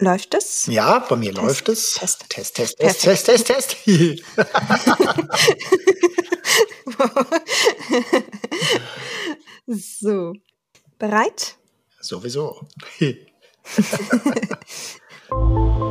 Läuft es? Ja, bei mir Test, läuft es. Test. Test, Test, Test, Test, Test, Test. so. Bereit? Sowieso.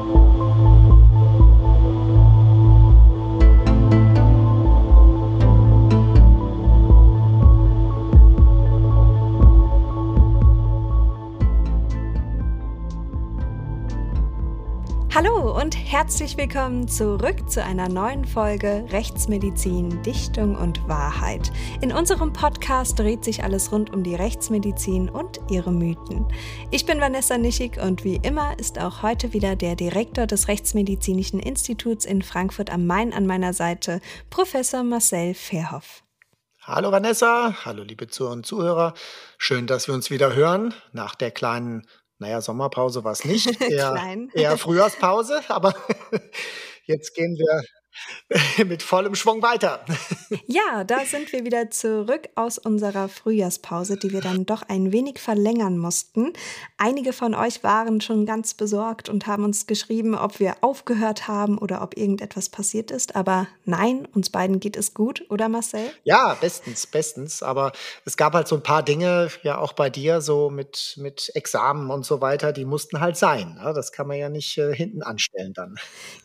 Hallo und herzlich willkommen zurück zu einer neuen Folge Rechtsmedizin, Dichtung und Wahrheit. In unserem Podcast dreht sich alles rund um die Rechtsmedizin und ihre Mythen. Ich bin Vanessa Nischig und wie immer ist auch heute wieder der Direktor des Rechtsmedizinischen Instituts in Frankfurt am Main an meiner Seite, Professor Marcel Verhoff. Hallo Vanessa, hallo liebe Zuhörer und Zuhörer. Schön, dass wir uns wieder hören nach der kleinen naja, Sommerpause war es nicht, eher, eher Frühjahrspause, aber jetzt gehen wir mit vollem Schwung weiter. Ja, da sind wir wieder zurück aus unserer Frühjahrspause, die wir dann doch ein wenig verlängern mussten. Einige von euch waren schon ganz besorgt und haben uns geschrieben, ob wir aufgehört haben oder ob irgendetwas passiert ist. Aber nein, uns beiden geht es gut, oder Marcel? Ja, bestens, bestens. Aber es gab halt so ein paar Dinge, ja auch bei dir, so mit, mit Examen und so weiter, die mussten halt sein. Ne? Das kann man ja nicht äh, hinten anstellen dann.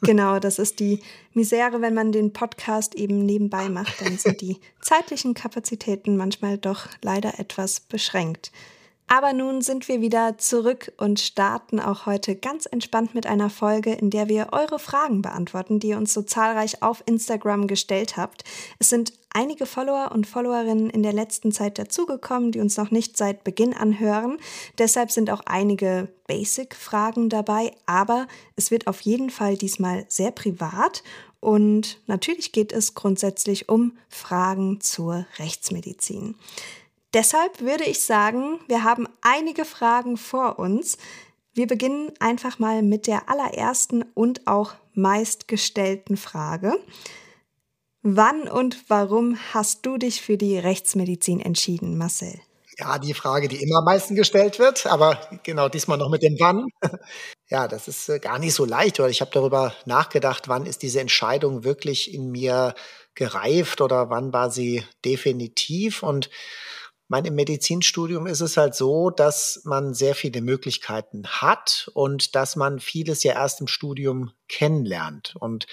Genau, das ist die Misere, wenn man den Podcast eben nebenbei macht, dann sind die zeitlichen Kapazitäten manchmal doch leider etwas beschränkt. Aber nun sind wir wieder zurück und starten auch heute ganz entspannt mit einer Folge, in der wir eure Fragen beantworten, die ihr uns so zahlreich auf Instagram gestellt habt. Es sind einige Follower und Followerinnen in der letzten Zeit dazugekommen, die uns noch nicht seit Beginn anhören. Deshalb sind auch einige Basic-Fragen dabei, aber es wird auf jeden Fall diesmal sehr privat und natürlich geht es grundsätzlich um Fragen zur Rechtsmedizin. Deshalb würde ich sagen, wir haben einige Fragen vor uns. Wir beginnen einfach mal mit der allerersten und auch meistgestellten Frage. Wann und warum hast du dich für die Rechtsmedizin entschieden, Marcel? Ja, die Frage, die immer am meisten gestellt wird, aber genau diesmal noch mit dem Wann. Ja, das ist äh, gar nicht so leicht, weil ich habe darüber nachgedacht, wann ist diese Entscheidung wirklich in mir gereift oder wann war sie definitiv und mein, im Medizinstudium ist es halt so, dass man sehr viele Möglichkeiten hat und dass man vieles ja erst im Studium kennenlernt. Und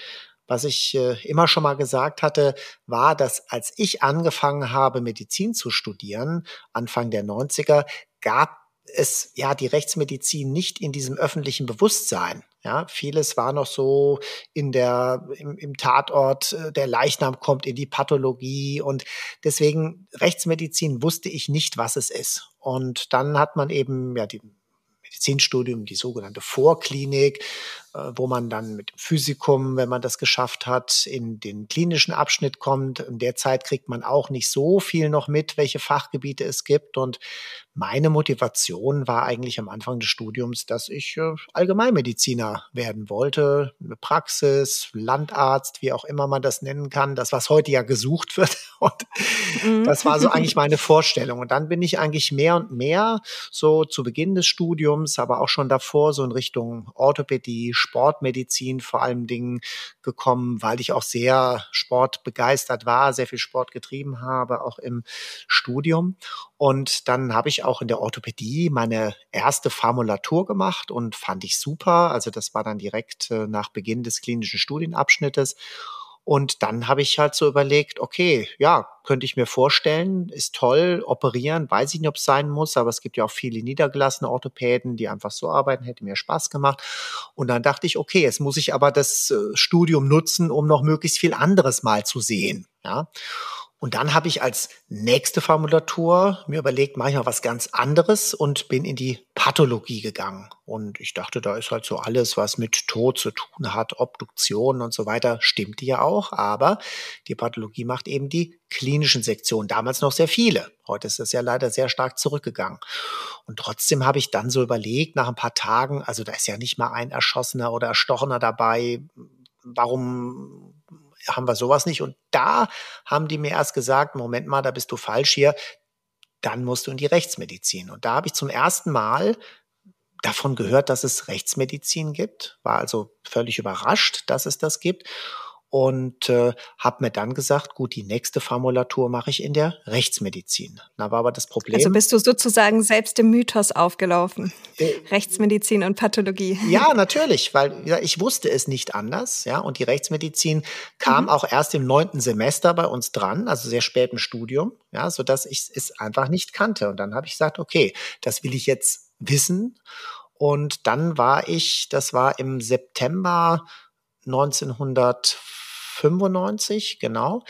was ich äh, immer schon mal gesagt hatte, war, dass als ich angefangen habe, Medizin zu studieren, Anfang der 90er, gab es ja die Rechtsmedizin nicht in diesem öffentlichen Bewusstsein. Ja, vieles war noch so in der, im, im Tatort, äh, der Leichnam kommt in die Pathologie und deswegen Rechtsmedizin wusste ich nicht, was es ist. Und dann hat man eben ja die Medizinstudium, die sogenannte Vorklinik, wo man dann mit dem Physikum, wenn man das geschafft hat, in den klinischen Abschnitt kommt. In der Zeit kriegt man auch nicht so viel noch mit, welche Fachgebiete es gibt. Und meine Motivation war eigentlich am Anfang des Studiums, dass ich äh, Allgemeinmediziner werden wollte, eine Praxis, Landarzt, wie auch immer man das nennen kann, das, was heute ja gesucht wird. Und mhm. das war so eigentlich meine Vorstellung. Und dann bin ich eigentlich mehr und mehr so zu Beginn des Studiums, aber auch schon davor so in Richtung Orthopädie, Sportmedizin vor allen Dingen gekommen, weil ich auch sehr sportbegeistert war, sehr viel Sport getrieben habe, auch im Studium. Und dann habe ich auch in der Orthopädie meine erste Formulatur gemacht und fand ich super. Also das war dann direkt äh, nach Beginn des klinischen Studienabschnittes. Und dann habe ich halt so überlegt, okay, ja, könnte ich mir vorstellen, ist toll, operieren, weiß ich nicht, ob es sein muss, aber es gibt ja auch viele niedergelassene Orthopäden, die einfach so arbeiten, hätte mir Spaß gemacht. Und dann dachte ich, okay, jetzt muss ich aber das äh, Studium nutzen, um noch möglichst viel anderes mal zu sehen. Ja. Und dann habe ich als nächste Formulatur mir überlegt, mache ich mal was ganz anderes und bin in die Pathologie gegangen. Und ich dachte, da ist halt so alles, was mit Tod zu tun hat, Obduktion und so weiter, stimmte ja auch. Aber die Pathologie macht eben die klinischen Sektionen. Damals noch sehr viele. Heute ist das ja leider sehr stark zurückgegangen. Und trotzdem habe ich dann so überlegt, nach ein paar Tagen, also da ist ja nicht mal ein Erschossener oder Erstochener dabei. Warum haben wir sowas nicht. Und da haben die mir erst gesagt, Moment mal, da bist du falsch hier, dann musst du in die Rechtsmedizin. Und da habe ich zum ersten Mal davon gehört, dass es Rechtsmedizin gibt, war also völlig überrascht, dass es das gibt und äh, habe mir dann gesagt, gut, die nächste Formulatur mache ich in der Rechtsmedizin. Da war aber das Problem. Also bist du sozusagen selbst dem Mythos aufgelaufen. Äh, Rechtsmedizin und Pathologie. Ja, natürlich, weil ja, ich wusste es nicht anders, ja. Und die Rechtsmedizin kam mhm. auch erst im neunten Semester bei uns dran, also sehr spät im Studium, ja, so dass ich es einfach nicht kannte. Und dann habe ich gesagt, okay, das will ich jetzt wissen. Und dann war ich, das war im September 1900 95, genau.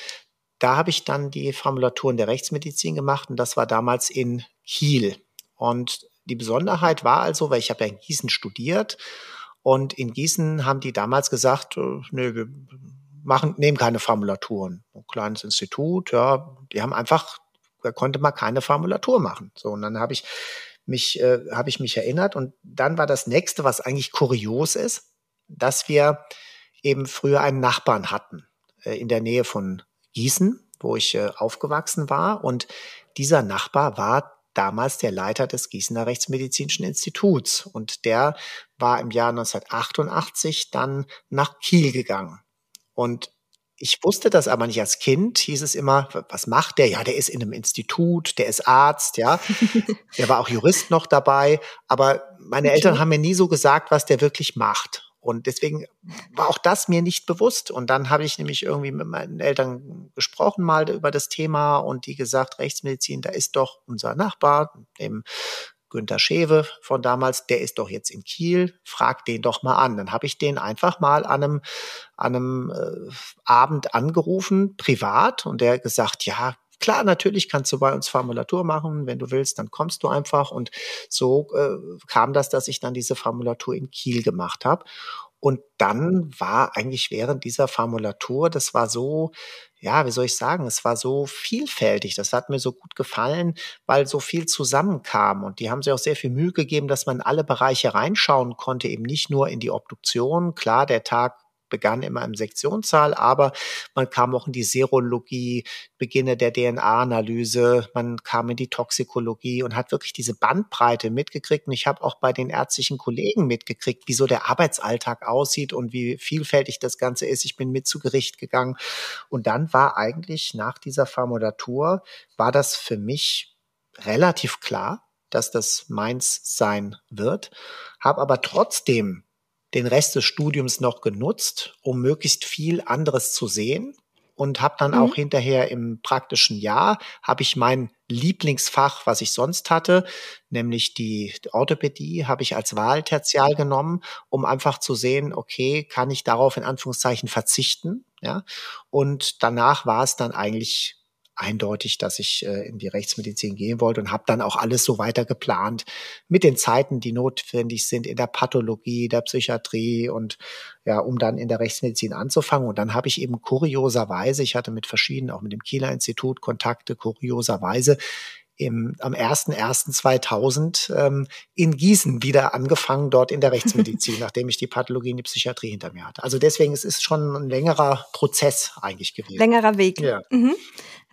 Da habe ich dann die Formulaturen der Rechtsmedizin gemacht und das war damals in Kiel. Und die Besonderheit war also, weil ich habe ja in Gießen studiert und in Gießen haben die damals gesagt, äh, nö, wir machen, nehmen keine Formulaturen. Ein kleines Institut, ja, die haben einfach, da konnte man keine Formulatur machen. So, und dann habe ich mich, äh, habe ich mich erinnert und dann war das nächste, was eigentlich kurios ist, dass wir eben früher einen Nachbarn hatten äh, in der Nähe von Gießen, wo ich äh, aufgewachsen war. Und dieser Nachbar war damals der Leiter des Gießener Rechtsmedizinischen Instituts. Und der war im Jahr 1988 dann nach Kiel gegangen. Und ich wusste das aber nicht als Kind, hieß es immer, was macht der? Ja, der ist in einem Institut, der ist Arzt, ja. der war auch Jurist noch dabei, aber meine. Eltern haben mir nie so gesagt, was der wirklich macht. Und deswegen war auch das mir nicht bewusst. Und dann habe ich nämlich irgendwie mit meinen Eltern gesprochen mal über das Thema und die gesagt, Rechtsmedizin, da ist doch unser Nachbar, dem Günther Schewe von damals, der ist doch jetzt in Kiel, frag den doch mal an. Dann habe ich den einfach mal an einem, an einem äh, Abend angerufen, privat, und der gesagt, ja, Klar, natürlich kannst du bei uns Formulatur machen. Wenn du willst, dann kommst du einfach. Und so äh, kam das, dass ich dann diese Formulatur in Kiel gemacht habe. Und dann war eigentlich während dieser Formulatur, das war so, ja, wie soll ich sagen, es war so vielfältig. Das hat mir so gut gefallen, weil so viel zusammenkam. Und die haben sich auch sehr viel Mühe gegeben, dass man alle Bereiche reinschauen konnte, eben nicht nur in die Obduktion. Klar, der Tag begann immer im Sektionssaal, aber man kam auch in die Serologie, Beginne der DNA-Analyse, man kam in die Toxikologie und hat wirklich diese Bandbreite mitgekriegt. Und ich habe auch bei den ärztlichen Kollegen mitgekriegt, wie so der Arbeitsalltag aussieht und wie vielfältig das Ganze ist. Ich bin mit zu Gericht gegangen. Und dann war eigentlich nach dieser Formulatur, war das für mich relativ klar, dass das meins sein wird, habe aber trotzdem den Rest des Studiums noch genutzt, um möglichst viel anderes zu sehen und habe dann mhm. auch hinterher im praktischen Jahr habe ich mein Lieblingsfach, was ich sonst hatte, nämlich die Orthopädie, habe ich als Wahltertial genommen, um einfach zu sehen, okay, kann ich darauf in Anführungszeichen verzichten, ja? Und danach war es dann eigentlich eindeutig, dass ich äh, in die Rechtsmedizin gehen wollte und habe dann auch alles so weiter geplant mit den Zeiten, die notwendig sind in der Pathologie, der Psychiatrie und ja, um dann in der Rechtsmedizin anzufangen. Und dann habe ich eben kurioserweise, ich hatte mit verschiedenen, auch mit dem Kieler Institut Kontakte, kurioserweise im, am 01.01.2000 ähm, in Gießen wieder angefangen, dort in der Rechtsmedizin, nachdem ich die Pathologie und die Psychiatrie hinter mir hatte. Also deswegen, es ist schon ein längerer Prozess eigentlich gewesen. Längerer Weg. Ja. Mhm.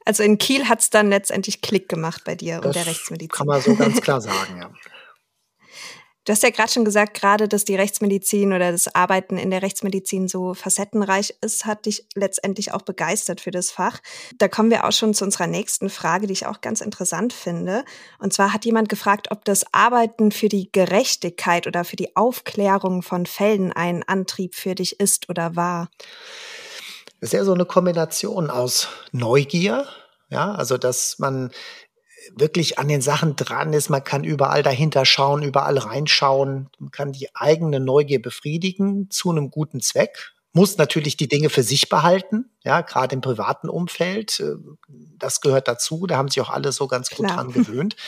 Also in Kiel hat es dann letztendlich Klick gemacht bei dir das und der Rechtsmedizin. Kann man so ganz klar sagen, ja. Du hast ja gerade schon gesagt, gerade dass die Rechtsmedizin oder das Arbeiten in der Rechtsmedizin so facettenreich ist, hat dich letztendlich auch begeistert für das Fach. Da kommen wir auch schon zu unserer nächsten Frage, die ich auch ganz interessant finde. Und zwar hat jemand gefragt, ob das Arbeiten für die Gerechtigkeit oder für die Aufklärung von Fällen ein Antrieb für dich ist oder war. Das ist ja so eine Kombination aus Neugier, ja, also dass man wirklich an den Sachen dran ist. Man kann überall dahinter schauen, überall reinschauen. Man kann die eigene Neugier befriedigen zu einem guten Zweck. Muss natürlich die Dinge für sich behalten, ja, gerade im privaten Umfeld. Äh, das gehört dazu. Da haben sich auch alle so ganz gut Klar. dran gewöhnt.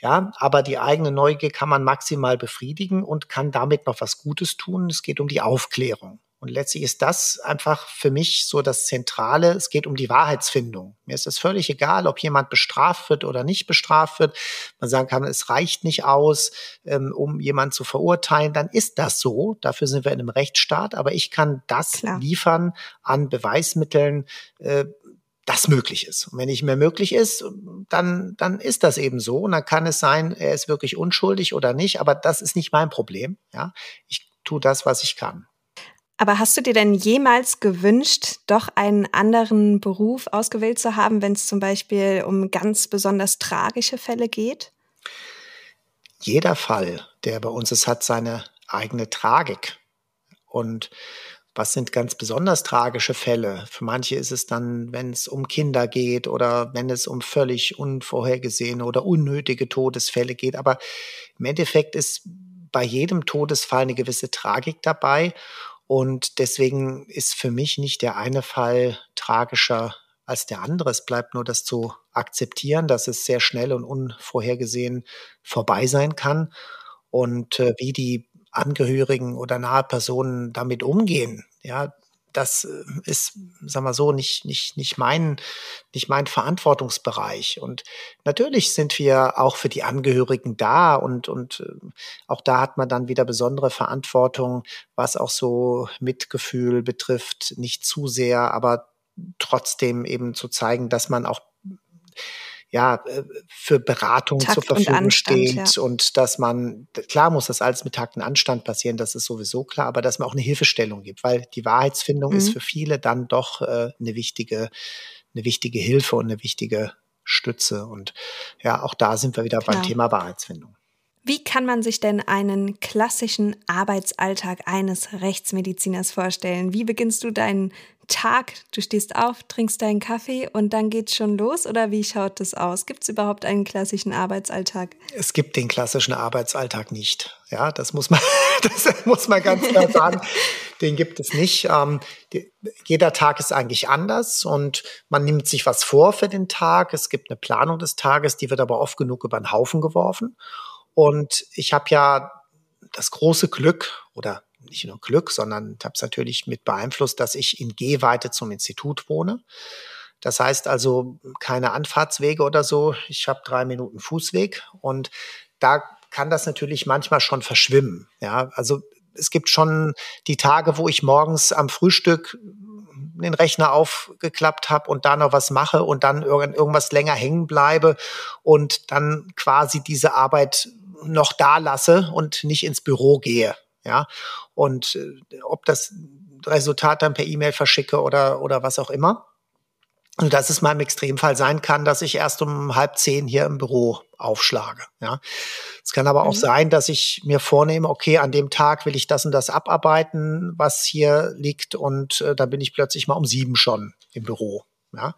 Ja, aber die eigene Neugier kann man maximal befriedigen und kann damit noch was Gutes tun. Es geht um die Aufklärung. Und letztlich ist das einfach für mich so das Zentrale. Es geht um die Wahrheitsfindung. Mir ist es völlig egal, ob jemand bestraft wird oder nicht bestraft wird. Man sagen kann, es reicht nicht aus, ähm, um jemanden zu verurteilen. Dann ist das so. Dafür sind wir in einem Rechtsstaat. Aber ich kann das Klar. liefern an Beweismitteln, äh, das möglich ist. Und wenn nicht mehr möglich ist, dann, dann ist das eben so. Und dann kann es sein, er ist wirklich unschuldig oder nicht. Aber das ist nicht mein Problem. Ja, ich tue das, was ich kann. Aber hast du dir denn jemals gewünscht, doch einen anderen Beruf ausgewählt zu haben, wenn es zum Beispiel um ganz besonders tragische Fälle geht? Jeder Fall, der bei uns ist, hat seine eigene Tragik. Und was sind ganz besonders tragische Fälle? Für manche ist es dann, wenn es um Kinder geht oder wenn es um völlig unvorhergesehene oder unnötige Todesfälle geht. Aber im Endeffekt ist bei jedem Todesfall eine gewisse Tragik dabei. Und deswegen ist für mich nicht der eine Fall tragischer als der andere. Es bleibt nur das zu akzeptieren, dass es sehr schnell und unvorhergesehen vorbei sein kann. Und äh, wie die Angehörigen oder nahe Personen damit umgehen, ja, das äh, ist, sagen wir so, nicht, nicht, nicht mein, nicht mein Verantwortungsbereich. Und natürlich sind wir auch für die Angehörigen da und, und äh, auch da hat man dann wieder besondere Verantwortung, was auch so Mitgefühl betrifft, nicht zu sehr, aber trotzdem eben zu zeigen, dass man auch ja, äh, für Beratung Takt zur Verfügung und Anstand, steht ja. und dass man, klar muss das alles mit Takt und Anstand passieren, das ist sowieso klar, aber dass man auch eine Hilfestellung gibt, weil die Wahrheitsfindung mhm. ist für viele dann doch äh, eine wichtige, eine wichtige Hilfe und eine wichtige Stütze. Und ja, auch da sind wir wieder klar. beim Thema Wahrheitsfindung. Wie kann man sich denn einen klassischen Arbeitsalltag eines Rechtsmediziners vorstellen? Wie beginnst du deinen Tag? Du stehst auf, trinkst deinen Kaffee und dann geht's schon los oder wie schaut das aus? Gibt es überhaupt einen klassischen Arbeitsalltag? Es gibt den klassischen Arbeitsalltag nicht. Ja, das muss man, das muss man ganz klar sagen. Den gibt es nicht. Ähm, die, jeder Tag ist eigentlich anders und man nimmt sich was vor für den Tag. Es gibt eine Planung des Tages, die wird aber oft genug über den Haufen geworfen. Und ich habe ja das große Glück oder nicht nur Glück, sondern habe es natürlich mit beeinflusst, dass ich in Gehweite zum Institut wohne. Das heißt also keine Anfahrtswege oder so. Ich habe drei Minuten Fußweg und da kann das natürlich manchmal schon verschwimmen. Ja, also es gibt schon die Tage, wo ich morgens am Frühstück den Rechner aufgeklappt habe und da noch was mache und dann irgendwas länger hängen bleibe und dann quasi diese Arbeit noch da lasse und nicht ins Büro gehe. Ja, und äh, ob das Resultat dann per E-Mail verschicke oder, oder was auch immer. Und dass es mal im Extremfall sein kann, dass ich erst um halb zehn hier im Büro aufschlage. Ja. Es kann aber mhm. auch sein, dass ich mir vornehme, okay, an dem Tag will ich das und das abarbeiten, was hier liegt, und äh, dann bin ich plötzlich mal um sieben schon im Büro. Ja.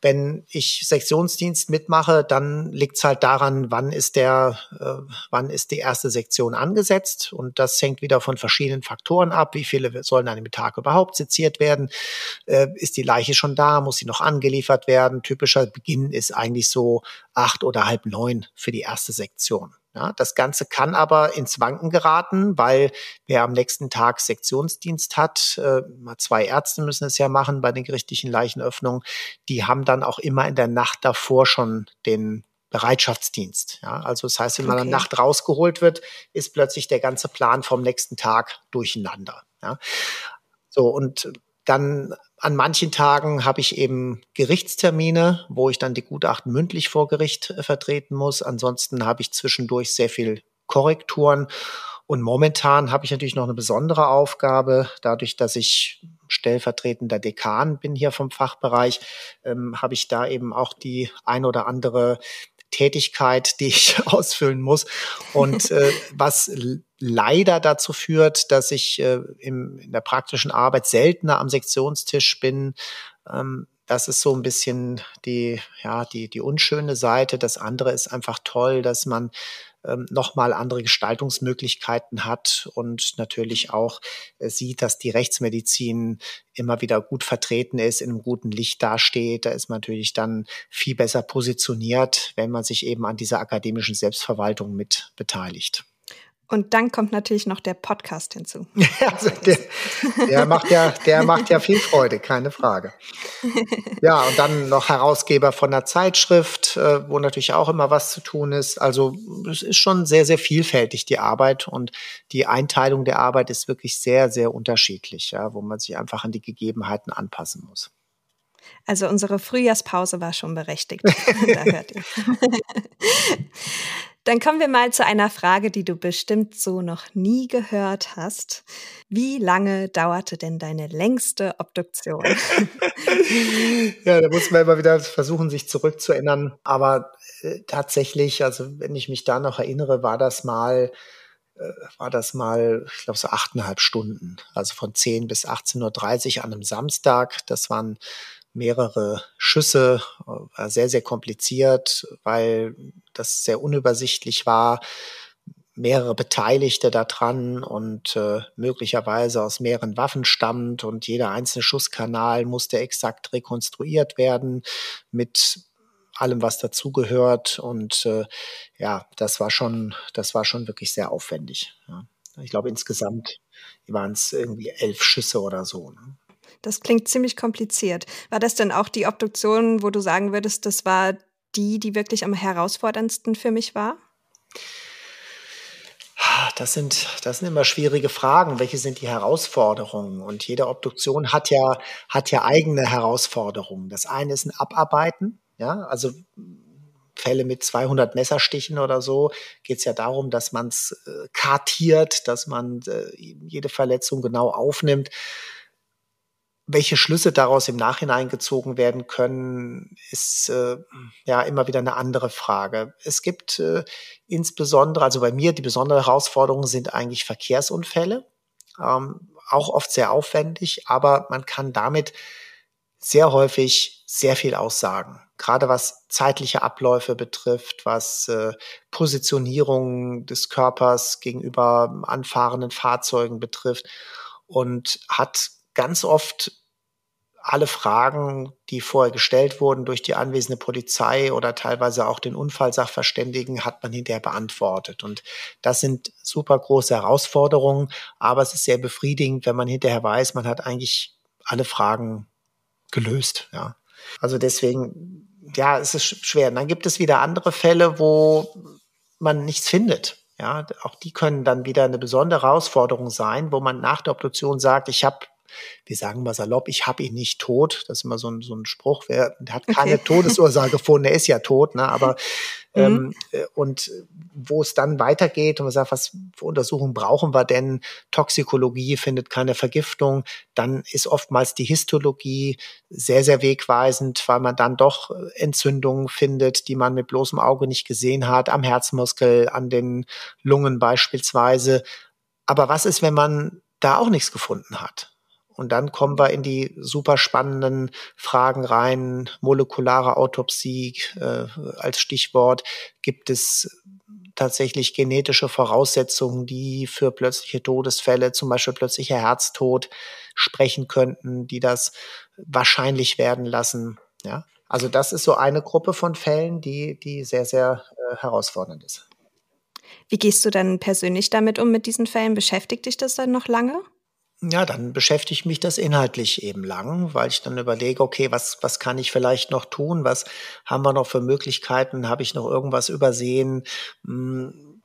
Wenn ich Sektionsdienst mitmache, dann liegt es halt daran, wann ist der, äh, wann ist die erste Sektion angesetzt. Und das hängt wieder von verschiedenen Faktoren ab. Wie viele sollen an dem Tag überhaupt seziert werden? Äh, ist die Leiche schon da? Muss sie noch angeliefert werden? Typischer Beginn ist eigentlich so acht oder halb neun für die erste Sektion. Ja, das Ganze kann aber ins Wanken geraten, weil wer am nächsten Tag Sektionsdienst hat, äh, zwei Ärzte müssen es ja machen bei den gerichtlichen Leichenöffnungen, die haben dann auch immer in der Nacht davor schon den Bereitschaftsdienst. Ja, also das heißt, wenn man okay. Nacht rausgeholt wird, ist plötzlich der ganze Plan vom nächsten Tag durcheinander. Ja. So, und dann an manchen Tagen habe ich eben Gerichtstermine, wo ich dann die Gutachten mündlich vor Gericht äh, vertreten muss. Ansonsten habe ich zwischendurch sehr viel Korrekturen. Und momentan habe ich natürlich noch eine besondere Aufgabe, dadurch, dass ich stellvertretender Dekan bin hier vom Fachbereich, ähm, habe ich da eben auch die ein oder andere Tätigkeit, die ich ausfüllen muss. Und äh, was leider dazu führt, dass ich äh, im, in der praktischen Arbeit seltener am Sektionstisch bin. Ähm, das ist so ein bisschen die, ja, die, die unschöne Seite. Das andere ist einfach toll, dass man ähm, nochmal andere Gestaltungsmöglichkeiten hat und natürlich auch äh, sieht, dass die Rechtsmedizin immer wieder gut vertreten ist, in einem guten Licht dasteht. Da ist man natürlich dann viel besser positioniert, wenn man sich eben an dieser akademischen Selbstverwaltung mit beteiligt. Und dann kommt natürlich noch der Podcast hinzu. also der, der, macht ja, der macht ja viel Freude, keine Frage. Ja, und dann noch Herausgeber von der Zeitschrift, äh, wo natürlich auch immer was zu tun ist. Also es ist schon sehr, sehr vielfältig, die Arbeit. Und die Einteilung der Arbeit ist wirklich sehr, sehr unterschiedlich, ja, wo man sich einfach an die Gegebenheiten anpassen muss. Also unsere Frühjahrspause war schon berechtigt. da hört ihr. Dann kommen wir mal zu einer Frage, die du bestimmt so noch nie gehört hast. Wie lange dauerte denn deine längste Obduktion? ja, da muss man immer wieder versuchen, sich zurückzuerinnern. Aber äh, tatsächlich, also wenn ich mich da noch erinnere, war das mal äh, war das mal, ich glaube, so achteinhalb Stunden. Also von 10 bis 18.30 Uhr an einem Samstag. Das waren mehrere Schüsse, war sehr, sehr kompliziert, weil das sehr unübersichtlich war, mehrere Beteiligte daran und äh, möglicherweise aus mehreren Waffen stammt und jeder einzelne Schusskanal musste exakt rekonstruiert werden mit allem, was dazugehört. Und äh, ja, das war schon, das war schon wirklich sehr aufwendig. Ja. Ich glaube, insgesamt waren es irgendwie elf Schüsse oder so. Ne? Das klingt ziemlich kompliziert. War das denn auch die Obduktion, wo du sagen würdest, das war die, die wirklich am herausforderndsten für mich war? Das sind, das sind immer schwierige Fragen. Welche sind die Herausforderungen? Und jede Obduktion hat ja, hat ja eigene Herausforderungen. Das eine ist ein Abarbeiten. Ja, also Fälle mit 200 Messerstichen oder so geht es ja darum, dass man es äh, kartiert, dass man äh, jede Verletzung genau aufnimmt. Welche Schlüsse daraus im Nachhinein gezogen werden können, ist äh, ja immer wieder eine andere Frage. Es gibt äh, insbesondere, also bei mir, die besondere Herausforderung sind eigentlich Verkehrsunfälle. Ähm, auch oft sehr aufwendig, aber man kann damit sehr häufig sehr viel aussagen. Gerade was zeitliche Abläufe betrifft, was äh, Positionierung des Körpers gegenüber anfahrenden Fahrzeugen betrifft und hat ganz oft alle Fragen, die vorher gestellt wurden durch die anwesende Polizei oder teilweise auch den Unfallsachverständigen, hat man hinterher beantwortet. Und das sind super große Herausforderungen, aber es ist sehr befriedigend, wenn man hinterher weiß, man hat eigentlich alle Fragen gelöst. Ja. Also deswegen, ja, es ist schwer. Und dann gibt es wieder andere Fälle, wo man nichts findet. Ja, auch die können dann wieder eine besondere Herausforderung sein, wo man nach der Obduktion sagt, ich habe wir sagen mal salopp, ich habe ihn nicht tot. Das ist immer so ein, so ein Spruch, wer hat keine okay. Todesursache gefunden, er ist ja tot, ne? Aber mhm. ähm, äh, und wo es dann weitergeht und man sagt, was für Untersuchungen brauchen wir denn? Toxikologie findet keine Vergiftung, dann ist oftmals die Histologie sehr, sehr wegweisend, weil man dann doch Entzündungen findet, die man mit bloßem Auge nicht gesehen hat, am Herzmuskel, an den Lungen beispielsweise. Aber was ist, wenn man da auch nichts gefunden hat? Und dann kommen wir in die super spannenden Fragen rein. Molekulare Autopsie äh, als Stichwort. Gibt es tatsächlich genetische Voraussetzungen, die für plötzliche Todesfälle, zum Beispiel plötzlicher Herztod, sprechen könnten, die das wahrscheinlich werden lassen. Ja, also das ist so eine Gruppe von Fällen, die, die sehr, sehr äh, herausfordernd ist. Wie gehst du dann persönlich damit um mit diesen Fällen? Beschäftigt dich das dann noch lange? Ja, dann beschäftigt mich das inhaltlich eben lang, weil ich dann überlege, okay, was, was kann ich vielleicht noch tun? Was haben wir noch für Möglichkeiten? Habe ich noch irgendwas übersehen? Hm,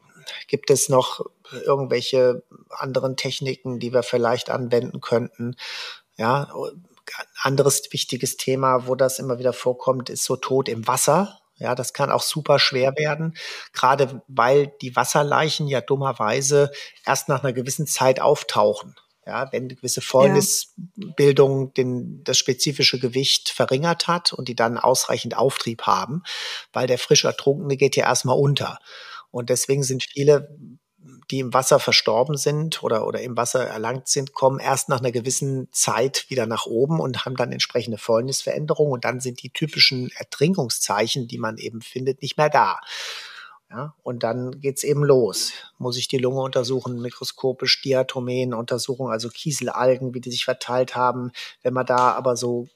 gibt es noch irgendwelche anderen Techniken, die wir vielleicht anwenden könnten? Ja, anderes wichtiges Thema, wo das immer wieder vorkommt, ist so Tod im Wasser. Ja, das kann auch super schwer werden, gerade weil die Wasserleichen ja dummerweise erst nach einer gewissen Zeit auftauchen. Ja, wenn eine gewisse Fäulnisbildung ja. den, das spezifische Gewicht verringert hat und die dann ausreichend Auftrieb haben, weil der frisch Ertrunkene geht ja erstmal unter. Und deswegen sind viele, die im Wasser verstorben sind oder, oder im Wasser erlangt sind, kommen erst nach einer gewissen Zeit wieder nach oben und haben dann entsprechende Fäulnisveränderungen und dann sind die typischen Ertrinkungszeichen, die man eben findet, nicht mehr da. Ja, und dann geht's eben los. Muss ich die Lunge untersuchen, mikroskopisch Diatomen untersuchen, also Kieselalgen, wie die sich verteilt haben. Wenn wir da aber so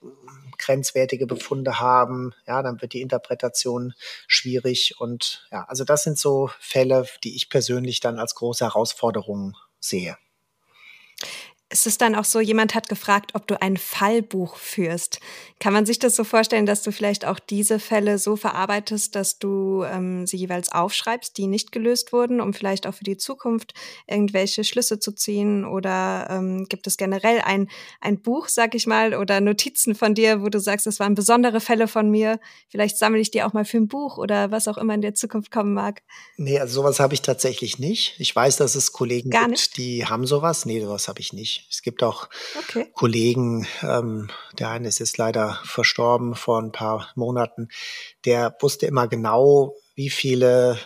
grenzwertige Befunde haben, ja, dann wird die Interpretation schwierig. Und ja, also das sind so Fälle, die ich persönlich dann als große Herausforderung sehe. Es ist dann auch so, jemand hat gefragt, ob du ein Fallbuch führst. Kann man sich das so vorstellen, dass du vielleicht auch diese Fälle so verarbeitest, dass du ähm, sie jeweils aufschreibst, die nicht gelöst wurden, um vielleicht auch für die Zukunft irgendwelche Schlüsse zu ziehen? Oder ähm, gibt es generell ein, ein Buch, sag ich mal, oder Notizen von dir, wo du sagst, das waren besondere Fälle von mir? Vielleicht sammle ich die auch mal für ein Buch oder was auch immer in der Zukunft kommen mag. Nee, also sowas habe ich tatsächlich nicht. Ich weiß, dass es Kollegen Gar gibt, nicht? die haben sowas. Nee, sowas habe ich nicht. Es gibt auch okay. Kollegen, ähm, der eine ist jetzt leider verstorben vor ein paar Monaten, der wusste immer genau, wie viele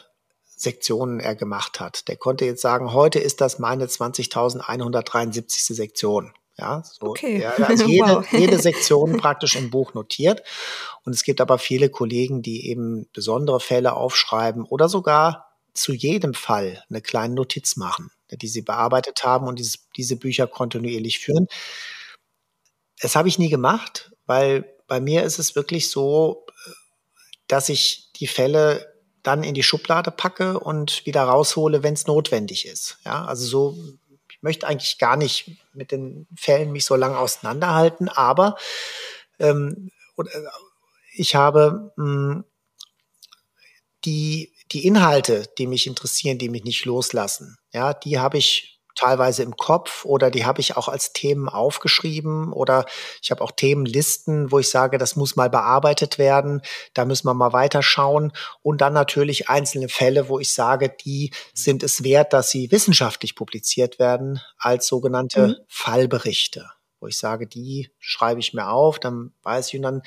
Sektionen er gemacht hat. Der konnte jetzt sagen, heute ist das meine 20.173. Sektion. Ja, so, okay. ja, also jede, wow. jede Sektion praktisch im Buch notiert. Und es gibt aber viele Kollegen, die eben besondere Fälle aufschreiben oder sogar zu jedem Fall eine kleine Notiz machen die sie bearbeitet haben und dieses, diese Bücher kontinuierlich führen. Das habe ich nie gemacht, weil bei mir ist es wirklich so, dass ich die Fälle dann in die Schublade packe und wieder raushole, wenn es notwendig ist. Ja, also so, ich möchte eigentlich gar nicht mit den Fällen mich so lange auseinanderhalten, aber ähm, äh, ich habe mh, hm, die die Inhalte, die mich interessieren, die mich nicht loslassen, ja, die habe ich teilweise im Kopf oder die habe ich auch als Themen aufgeschrieben oder ich habe auch Themenlisten, wo ich sage, das muss mal bearbeitet werden, da müssen wir mal weiterschauen und dann natürlich einzelne Fälle, wo ich sage, die sind es wert, dass sie wissenschaftlich publiziert werden als sogenannte mhm. Fallberichte wo ich sage, die schreibe ich mir auf, dann weiß ich und dann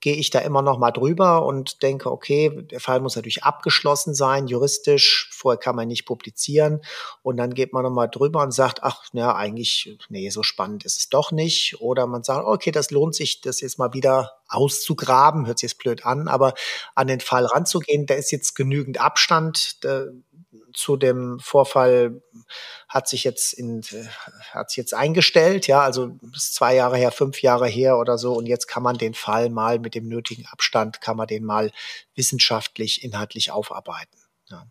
gehe ich da immer noch mal drüber und denke, okay, der Fall muss natürlich abgeschlossen sein, juristisch, vorher kann man nicht publizieren. Und dann geht man noch mal drüber und sagt, ach, ja, eigentlich, nee, so spannend ist es doch nicht. Oder man sagt, okay, das lohnt sich, das jetzt mal wieder auszugraben, hört sich jetzt blöd an, aber an den Fall ranzugehen, da ist jetzt genügend Abstand, zu dem Vorfall hat sich jetzt in, hat sich jetzt eingestellt, ja, also ist zwei Jahre her, fünf Jahre her oder so und jetzt kann man den Fall mal mit dem nötigen Abstand, kann man den mal wissenschaftlich, inhaltlich aufarbeiten. Ja.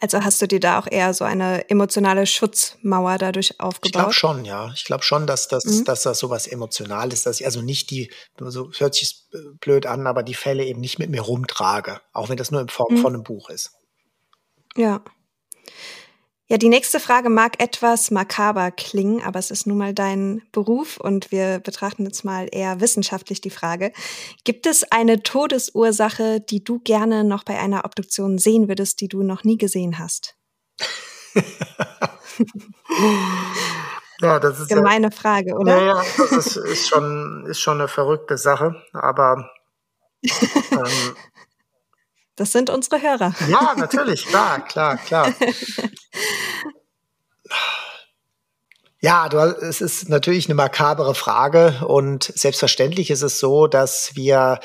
Also hast du dir da auch eher so eine emotionale Schutzmauer dadurch aufgebaut? Ich glaube schon, ja. Ich glaube schon, dass das, mhm. dass das sowas Emotionales, dass ich also nicht die, so hört sich blöd an, aber die Fälle eben nicht mit mir rumtrage, auch wenn das nur in Form mhm. von einem Buch ist. Ja. Ja, die nächste Frage mag etwas makaber klingen, aber es ist nun mal dein Beruf und wir betrachten jetzt mal eher wissenschaftlich die Frage. Gibt es eine Todesursache, die du gerne noch bei einer Obduktion sehen würdest, die du noch nie gesehen hast? ja, das ist gemeine ja, Frage, oder? Ja, ja, das ist, ist, schon, ist schon eine verrückte Sache, aber ähm, das sind unsere Hörer. Ja, natürlich, klar, klar, klar. Ja, du, es ist natürlich eine makabere Frage und selbstverständlich ist es so, dass wir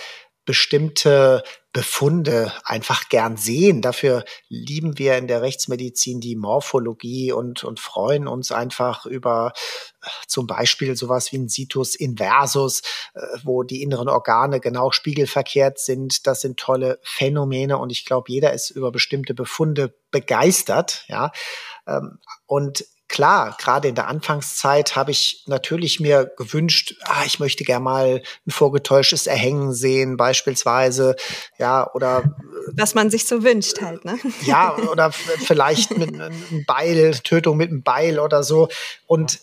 bestimmte Befunde einfach gern sehen. Dafür lieben wir in der Rechtsmedizin die Morphologie und, und freuen uns einfach über äh, zum Beispiel sowas wie ein Situs inversus, äh, wo die inneren Organe genau spiegelverkehrt sind. Das sind tolle Phänomene und ich glaube, jeder ist über bestimmte Befunde begeistert. Ja, ähm, und klar, gerade in der Anfangszeit habe ich natürlich mir gewünscht, ah, ich möchte gerne mal ein vorgetäuschtes Erhängen sehen, beispielsweise, ja, oder äh, was man sich so wünscht halt, ne? Ja, oder vielleicht mit einem Beil, Tötung mit einem Beil oder so. Und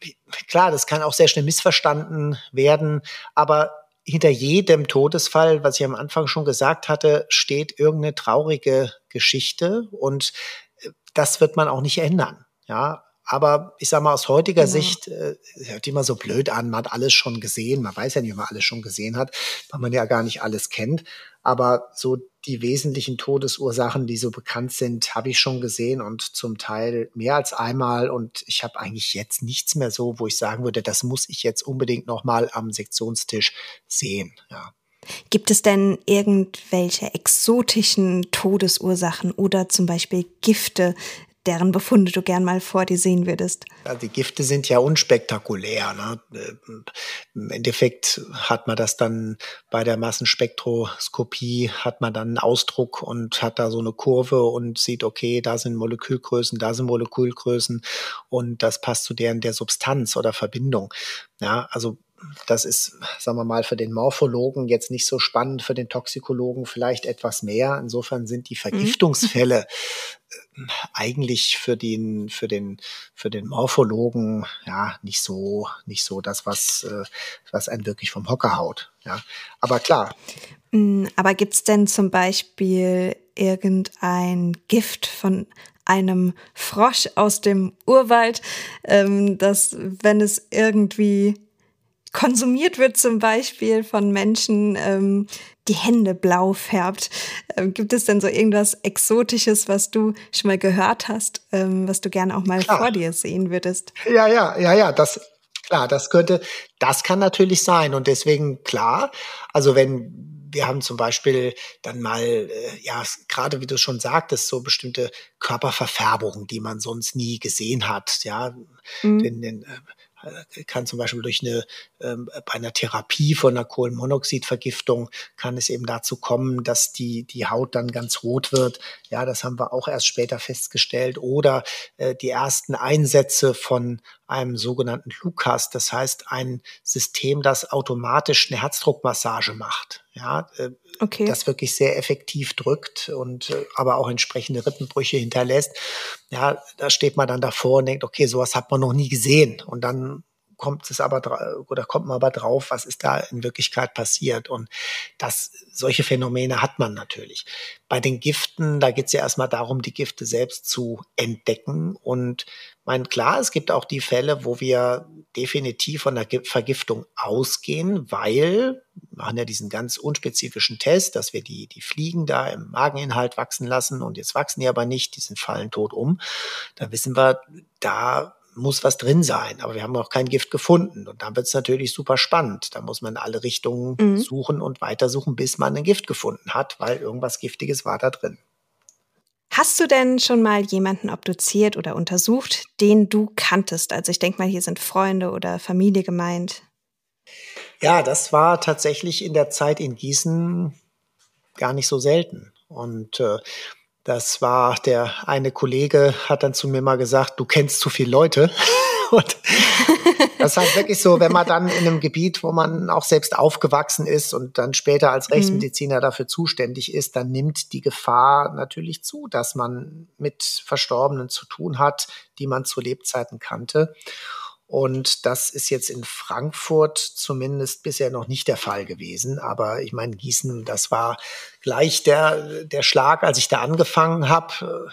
äh, klar, das kann auch sehr schnell missverstanden werden, aber hinter jedem Todesfall, was ich am Anfang schon gesagt hatte, steht irgendeine traurige Geschichte und äh, das wird man auch nicht ändern. Ja, aber ich sag mal, aus heutiger genau. Sicht, äh, hört immer so blöd an, man hat alles schon gesehen. Man weiß ja nicht, ob man alles schon gesehen hat, weil man ja gar nicht alles kennt. Aber so die wesentlichen Todesursachen, die so bekannt sind, habe ich schon gesehen und zum Teil mehr als einmal. Und ich habe eigentlich jetzt nichts mehr so, wo ich sagen würde, das muss ich jetzt unbedingt nochmal am Sektionstisch sehen. Ja. Gibt es denn irgendwelche exotischen Todesursachen oder zum Beispiel Gifte, deren Befunde du gern mal vor dir sehen würdest? Ja, die Gifte sind ja unspektakulär. Ne? Im Endeffekt hat man das dann bei der Massenspektroskopie, hat man dann einen Ausdruck und hat da so eine Kurve und sieht, okay, da sind Molekülgrößen, da sind Molekülgrößen und das passt zu deren der Substanz oder Verbindung. Ja, also das ist, sagen wir mal, für den Morphologen jetzt nicht so spannend, für den Toxikologen vielleicht etwas mehr. Insofern sind die mhm. Vergiftungsfälle mhm. eigentlich für den, für den, für den Morphologen ja nicht so, nicht so das, was, äh, was einen wirklich vom Hocker haut. Ja, aber klar. Mm, aber gibt's denn zum Beispiel irgendein Gift von einem Frosch aus dem Urwald, ähm, dass wenn es irgendwie konsumiert wird, zum Beispiel von Menschen, ähm, die Hände blau färbt. Ähm, gibt es denn so irgendwas Exotisches, was du schon mal gehört hast, ähm, was du gerne auch mal klar. vor dir sehen würdest? Ja, ja, ja, ja, das, klar, das könnte, das kann natürlich sein. Und deswegen, klar, also wenn wir haben zum Beispiel dann mal, äh, ja, gerade wie du schon sagtest, so bestimmte Körperverfärbungen, die man sonst nie gesehen hat, ja, mhm. den, den, äh, kann zum Beispiel durch eine, ähm, bei einer Therapie von einer Kohlenmonoxidvergiftung kann es eben dazu kommen, dass die, die Haut dann ganz rot wird. Ja, das haben wir auch erst später festgestellt. Oder äh, die ersten Einsätze von einem sogenannten Lukas, das heißt ein System, das automatisch eine Herzdruckmassage macht. Ja, äh, okay. das wirklich sehr effektiv drückt und äh, aber auch entsprechende Rippenbrüche hinterlässt. Ja, da steht man dann davor und denkt, okay, sowas hat man noch nie gesehen. Und dann kommt es aber oder kommt man aber drauf, was ist da in Wirklichkeit passiert. Und das, solche Phänomene hat man natürlich. Bei den Giften, da geht es ja erstmal darum, die Gifte selbst zu entdecken. Und mein klar, es gibt auch die Fälle, wo wir definitiv von der Vergiftung ausgehen, weil wir machen ja diesen ganz unspezifischen Test, dass wir die, die Fliegen da im Mageninhalt wachsen lassen und jetzt wachsen die aber nicht, die sind fallen tot um. Da wissen wir, da muss was drin sein, aber wir haben noch kein Gift gefunden. Und dann wird es natürlich super spannend. Da muss man in alle Richtungen mhm. suchen und weitersuchen, bis man ein Gift gefunden hat, weil irgendwas Giftiges war da drin. Hast du denn schon mal jemanden obduziert oder untersucht, den du kanntest? Also ich denke mal, hier sind Freunde oder Familie gemeint. Ja, das war tatsächlich in der Zeit in Gießen gar nicht so selten. Und äh, das war der eine Kollege hat dann zu mir mal gesagt, du kennst zu viele Leute. Und das ist halt wirklich so, wenn man dann in einem Gebiet, wo man auch selbst aufgewachsen ist und dann später als mhm. Rechtsmediziner dafür zuständig ist, dann nimmt die Gefahr natürlich zu, dass man mit Verstorbenen zu tun hat, die man zu Lebzeiten kannte. Und das ist jetzt in Frankfurt zumindest bisher noch nicht der Fall gewesen. Aber ich meine, Gießen, das war gleich der, der Schlag, als ich da angefangen habe.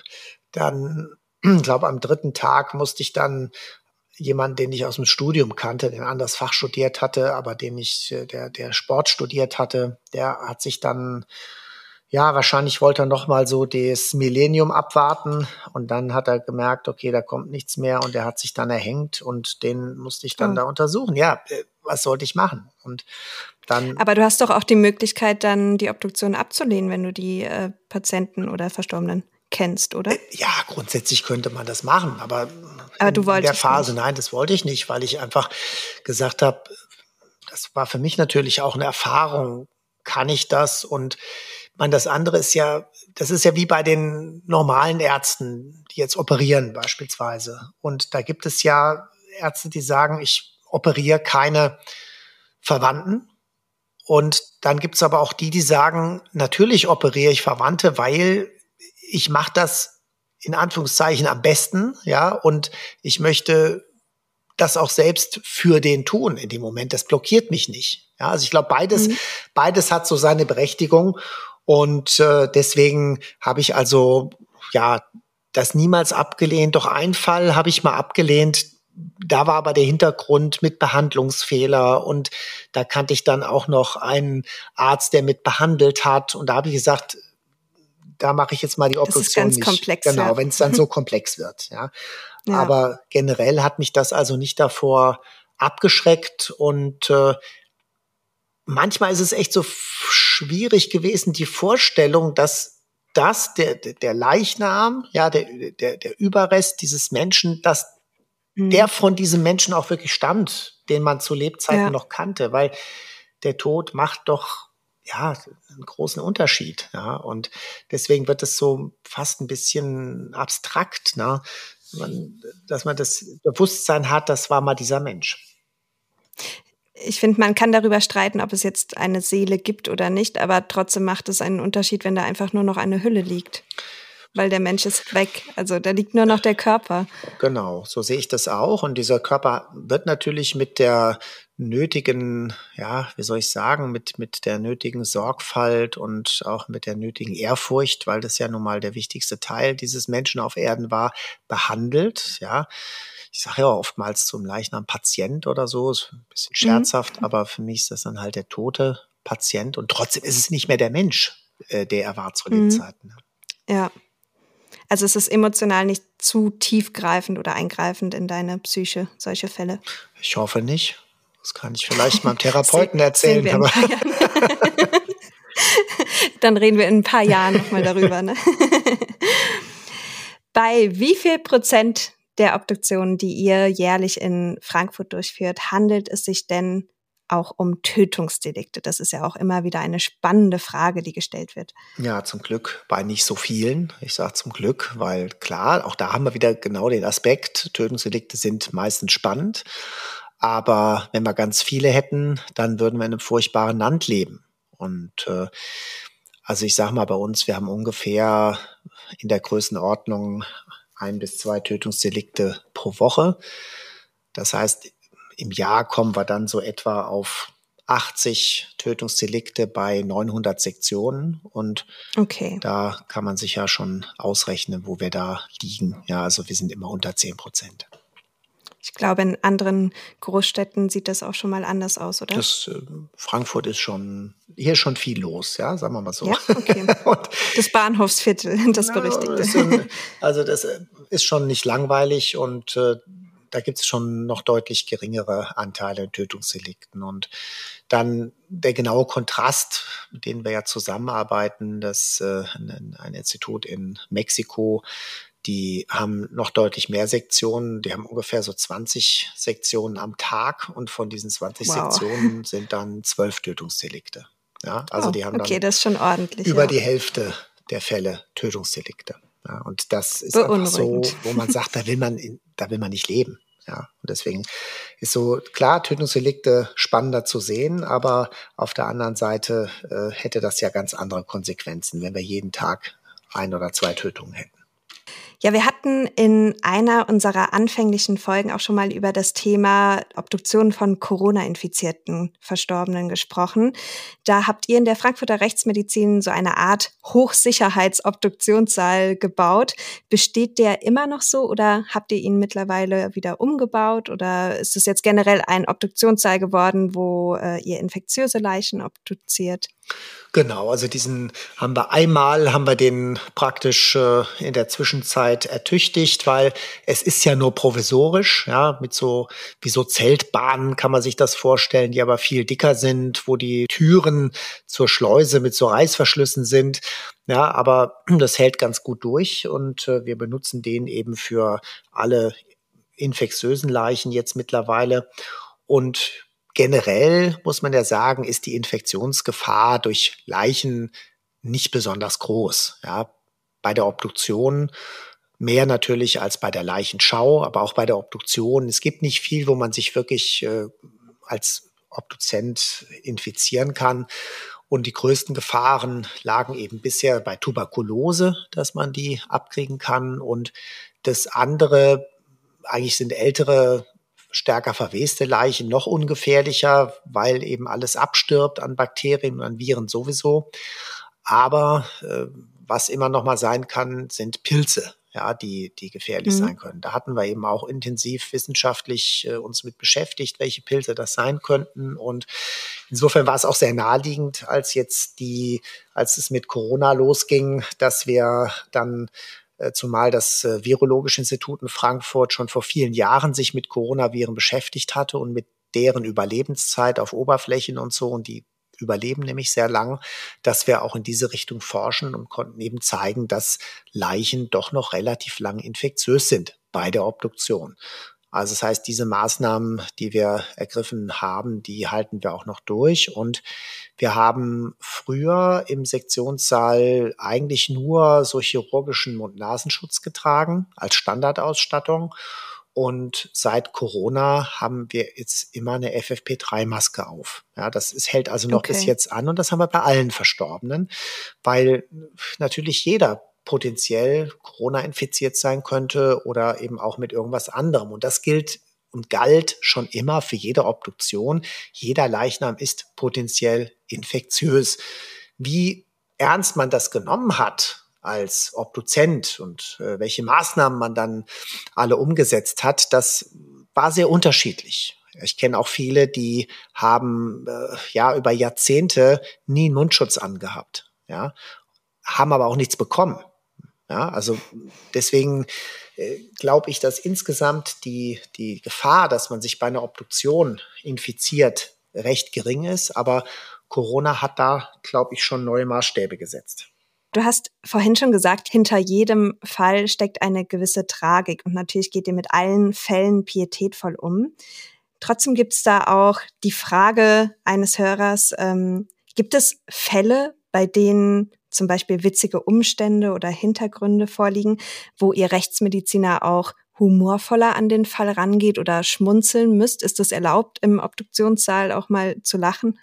Dann, ich glaube, am dritten Tag musste ich dann jemanden, den ich aus dem Studium kannte, den anders Fach studiert hatte, aber den ich, der, der Sport studiert hatte, der hat sich dann ja, wahrscheinlich wollte er noch mal so das Millennium abwarten und dann hat er gemerkt, okay, da kommt nichts mehr und er hat sich dann erhängt und den musste ich dann oh. da untersuchen. Ja, äh, was sollte ich machen? Und dann. Aber du hast doch auch die Möglichkeit, dann die Obduktion abzulehnen, wenn du die äh, Patienten oder Verstorbenen kennst, oder? Äh, ja, grundsätzlich könnte man das machen, aber, aber du wolltest in der Phase, nicht. nein, das wollte ich nicht, weil ich einfach gesagt habe, das war für mich natürlich auch eine Erfahrung. Kann ich das? Und man, das andere ist ja, das ist ja wie bei den normalen Ärzten, die jetzt operieren beispielsweise. Und da gibt es ja Ärzte, die sagen, ich operiere keine Verwandten. Und dann gibt es aber auch die, die sagen, natürlich operiere ich Verwandte, weil ich mache das in Anführungszeichen am besten, ja, und ich möchte das auch selbst für den tun in dem Moment. Das blockiert mich nicht. Ja, also ich glaube, beides, mhm. beides hat so seine Berechtigung. Und äh, deswegen habe ich also ja das niemals abgelehnt. Doch ein Fall habe ich mal abgelehnt. Da war aber der Hintergrund mit Behandlungsfehler und da kannte ich dann auch noch einen Arzt, der mit behandelt hat. Und da habe ich gesagt, da mache ich jetzt mal die Obduktion das ist ganz nicht. Komplex, genau, ja. wenn es dann so komplex wird. Ja. ja. Aber generell hat mich das also nicht davor abgeschreckt und äh, manchmal ist es echt so schwierig gewesen, die Vorstellung, dass dass der, der Leichnam, ja, der, der, der Überrest dieses Menschen, dass mhm. der von diesem Menschen auch wirklich stammt, den man zu Lebzeiten ja. noch kannte, weil der Tod macht doch ja einen großen Unterschied, ja, und deswegen wird es so fast ein bisschen abstrakt, ne? Man, dass man das Bewusstsein hat, das war mal dieser Mensch ich finde, man kann darüber streiten, ob es jetzt eine Seele gibt oder nicht, aber trotzdem macht es einen Unterschied, wenn da einfach nur noch eine Hülle liegt. Weil der Mensch ist weg. Also da liegt nur noch der Körper. Genau, so sehe ich das auch. Und dieser Körper wird natürlich mit der nötigen, ja, wie soll ich sagen, mit, mit der nötigen Sorgfalt und auch mit der nötigen Ehrfurcht, weil das ja nun mal der wichtigste Teil dieses Menschen auf Erden war, behandelt, ja ich sage ja oftmals zum Leichnam Patient oder so, ist ein bisschen mhm. scherzhaft, mhm. aber für mich ist das dann halt der tote Patient und trotzdem ist es nicht mehr der Mensch, äh, der er war zu den mhm. Zeiten. Ne? Ja. Also es ist emotional nicht zu tiefgreifend oder eingreifend in deine Psyche, solche Fälle. Ich hoffe nicht. Das kann ich vielleicht meinem Therapeuten erzählen. aber Dann reden wir in ein paar Jahren nochmal darüber. Ne? Bei wie viel Prozent der Obduktionen, die ihr jährlich in Frankfurt durchführt, handelt es sich denn auch um Tötungsdelikte? Das ist ja auch immer wieder eine spannende Frage, die gestellt wird. Ja, zum Glück bei nicht so vielen. Ich sage zum Glück, weil klar, auch da haben wir wieder genau den Aspekt, Tötungsdelikte sind meistens spannend. Aber wenn wir ganz viele hätten, dann würden wir in einem furchtbaren Land leben. Und äh, also ich sage mal bei uns, wir haben ungefähr in der Größenordnung ein bis zwei Tötungsdelikte pro Woche. Das heißt, im Jahr kommen wir dann so etwa auf 80 Tötungsdelikte bei 900 Sektionen und okay. da kann man sich ja schon ausrechnen, wo wir da liegen. Ja, also wir sind immer unter 10 Prozent. Ich glaube, in anderen Großstädten sieht das auch schon mal anders aus, oder? Das, äh, Frankfurt ist schon, hier ist schon viel los, ja, sagen wir mal so. Ja, okay. das Bahnhofsviertel, das Berüchtigte. Das also das äh, ist schon nicht langweilig und äh, da gibt es schon noch deutlich geringere Anteile in Tötungsdelikten. Und dann der genaue Kontrast, mit dem wir ja zusammenarbeiten, das äh, ein Institut in Mexiko, die haben noch deutlich mehr Sektionen. Die haben ungefähr so 20 Sektionen am Tag und von diesen 20 wow. Sektionen sind dann zwölf Tötungsdelikte. Ja, also oh, die haben okay, ordentlich. Über ja. die Hälfte der Fälle Tötungsdelikte. Ja, und das ist einfach so, wo man sagt, da will man, in, da will man nicht leben. Ja, und deswegen ist so klar, Tötungsdelikte spannender zu sehen, aber auf der anderen Seite äh, hätte das ja ganz andere Konsequenzen, wenn wir jeden Tag ein oder zwei Tötungen hätten. Ja, wir hatten in einer unserer anfänglichen Folgen auch schon mal über das Thema Obduktion von Corona-infizierten Verstorbenen gesprochen. Da habt ihr in der Frankfurter Rechtsmedizin so eine Art Hochsicherheitsobduktionssaal gebaut. Besteht der immer noch so oder habt ihr ihn mittlerweile wieder umgebaut oder ist es jetzt generell ein Obduktionssaal geworden, wo äh, ihr infektiöse Leichen obduziert? Genau, also diesen haben wir einmal, haben wir den praktisch äh, in der Zwischenzeit ertüchtigt, weil es ist ja nur provisorisch, ja, mit so, wie so Zeltbahnen kann man sich das vorstellen, die aber viel dicker sind, wo die Türen zur Schleuse mit so Reißverschlüssen sind. Ja, aber das hält ganz gut durch und äh, wir benutzen den eben für alle infektiösen Leichen jetzt mittlerweile. Und generell muss man ja sagen, ist die Infektionsgefahr durch Leichen nicht besonders groß. Ja, bei der Obduktion mehr natürlich als bei der Leichenschau, aber auch bei der Obduktion. Es gibt nicht viel, wo man sich wirklich äh, als Obduzent infizieren kann. Und die größten Gefahren lagen eben bisher bei Tuberkulose, dass man die abkriegen kann. Und das andere, eigentlich sind ältere stärker verweste Leichen noch ungefährlicher, weil eben alles abstirbt an Bakterien und an Viren sowieso. Aber äh, was immer noch mal sein kann, sind Pilze, ja, die, die gefährlich mhm. sein können. Da hatten wir eben auch intensiv wissenschaftlich äh, uns mit beschäftigt, welche Pilze das sein könnten. Und insofern war es auch sehr naheliegend, als jetzt die, als es mit Corona losging, dass wir dann äh, zumal das äh, Virologische Institut in Frankfurt schon vor vielen Jahren sich mit Coronaviren beschäftigt hatte und mit deren Überlebenszeit auf Oberflächen und so und die überleben nämlich sehr lang, dass wir auch in diese Richtung forschen und konnten eben zeigen, dass Leichen doch noch relativ lang infektiös sind bei der Obduktion. Also das heißt, diese Maßnahmen, die wir ergriffen haben, die halten wir auch noch durch. Und wir haben früher im Sektionssaal eigentlich nur so chirurgischen Mund-Nasenschutz getragen als Standardausstattung. Und seit Corona haben wir jetzt immer eine FFP3-Maske auf. Ja, das ist, hält also noch okay. bis jetzt an und das haben wir bei allen Verstorbenen, weil natürlich jeder potenziell Corona infiziert sein könnte oder eben auch mit irgendwas anderem. Und das gilt und galt schon immer für jede Obduktion. Jeder Leichnam ist potenziell infektiös. Wie ernst man das genommen hat als Obduzent und äh, welche Maßnahmen man dann alle umgesetzt hat, das war sehr unterschiedlich. Ich kenne auch viele, die haben äh, ja über Jahrzehnte nie einen Mundschutz angehabt, ja, haben aber auch nichts bekommen. Ja, also deswegen äh, glaube ich, dass insgesamt die, die Gefahr, dass man sich bei einer Obduktion infiziert, recht gering ist. Aber Corona hat da, glaube ich, schon neue Maßstäbe gesetzt. Du hast vorhin schon gesagt, hinter jedem Fall steckt eine gewisse Tragik und natürlich geht ihr mit allen Fällen pietätvoll um. Trotzdem gibt es da auch die Frage eines Hörers, ähm, gibt es Fälle, bei denen zum Beispiel witzige Umstände oder Hintergründe vorliegen, wo ihr Rechtsmediziner auch humorvoller an den Fall rangeht oder schmunzeln müsst? Ist es erlaubt, im Obduktionssaal auch mal zu lachen?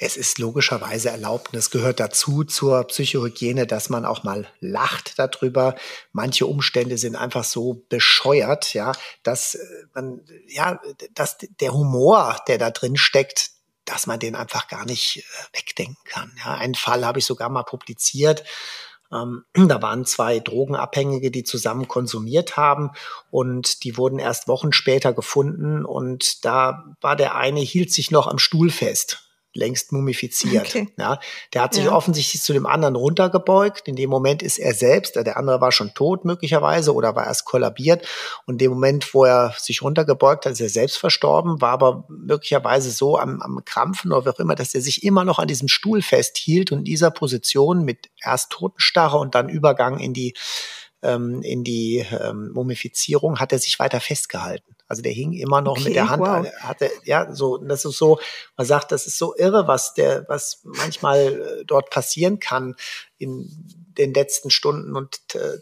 Es ist logischerweise erlaubt und es gehört dazu zur Psychohygiene, dass man auch mal lacht darüber. Manche Umstände sind einfach so bescheuert, ja, dass äh, man, ja, dass der Humor, der da drin steckt, dass man den einfach gar nicht äh, wegdenken kann. Ja, einen Fall habe ich sogar mal publiziert. Ähm, da waren zwei Drogenabhängige, die zusammen konsumiert haben und die wurden erst Wochen später gefunden und da war der eine, hielt sich noch am Stuhl fest längst mumifiziert. Okay. Ja, der hat sich ja. offensichtlich zu dem anderen runtergebeugt. In dem Moment ist er selbst, der andere war schon tot möglicherweise oder war erst kollabiert. Und in dem Moment, wo er sich runtergebeugt hat, ist er selbst verstorben, war aber möglicherweise so am, am Krampfen oder wie auch immer, dass er sich immer noch an diesem Stuhl festhielt und in dieser Position mit erst Totenstarre und dann Übergang in die ähm, in die ähm, Mumifizierung hat er sich weiter festgehalten. Also der hing immer noch okay, mit der Hand, wow. hatte, ja, so, das ist so, man sagt, das ist so irre, was der, was manchmal äh, dort passieren kann in den letzten Stunden und äh,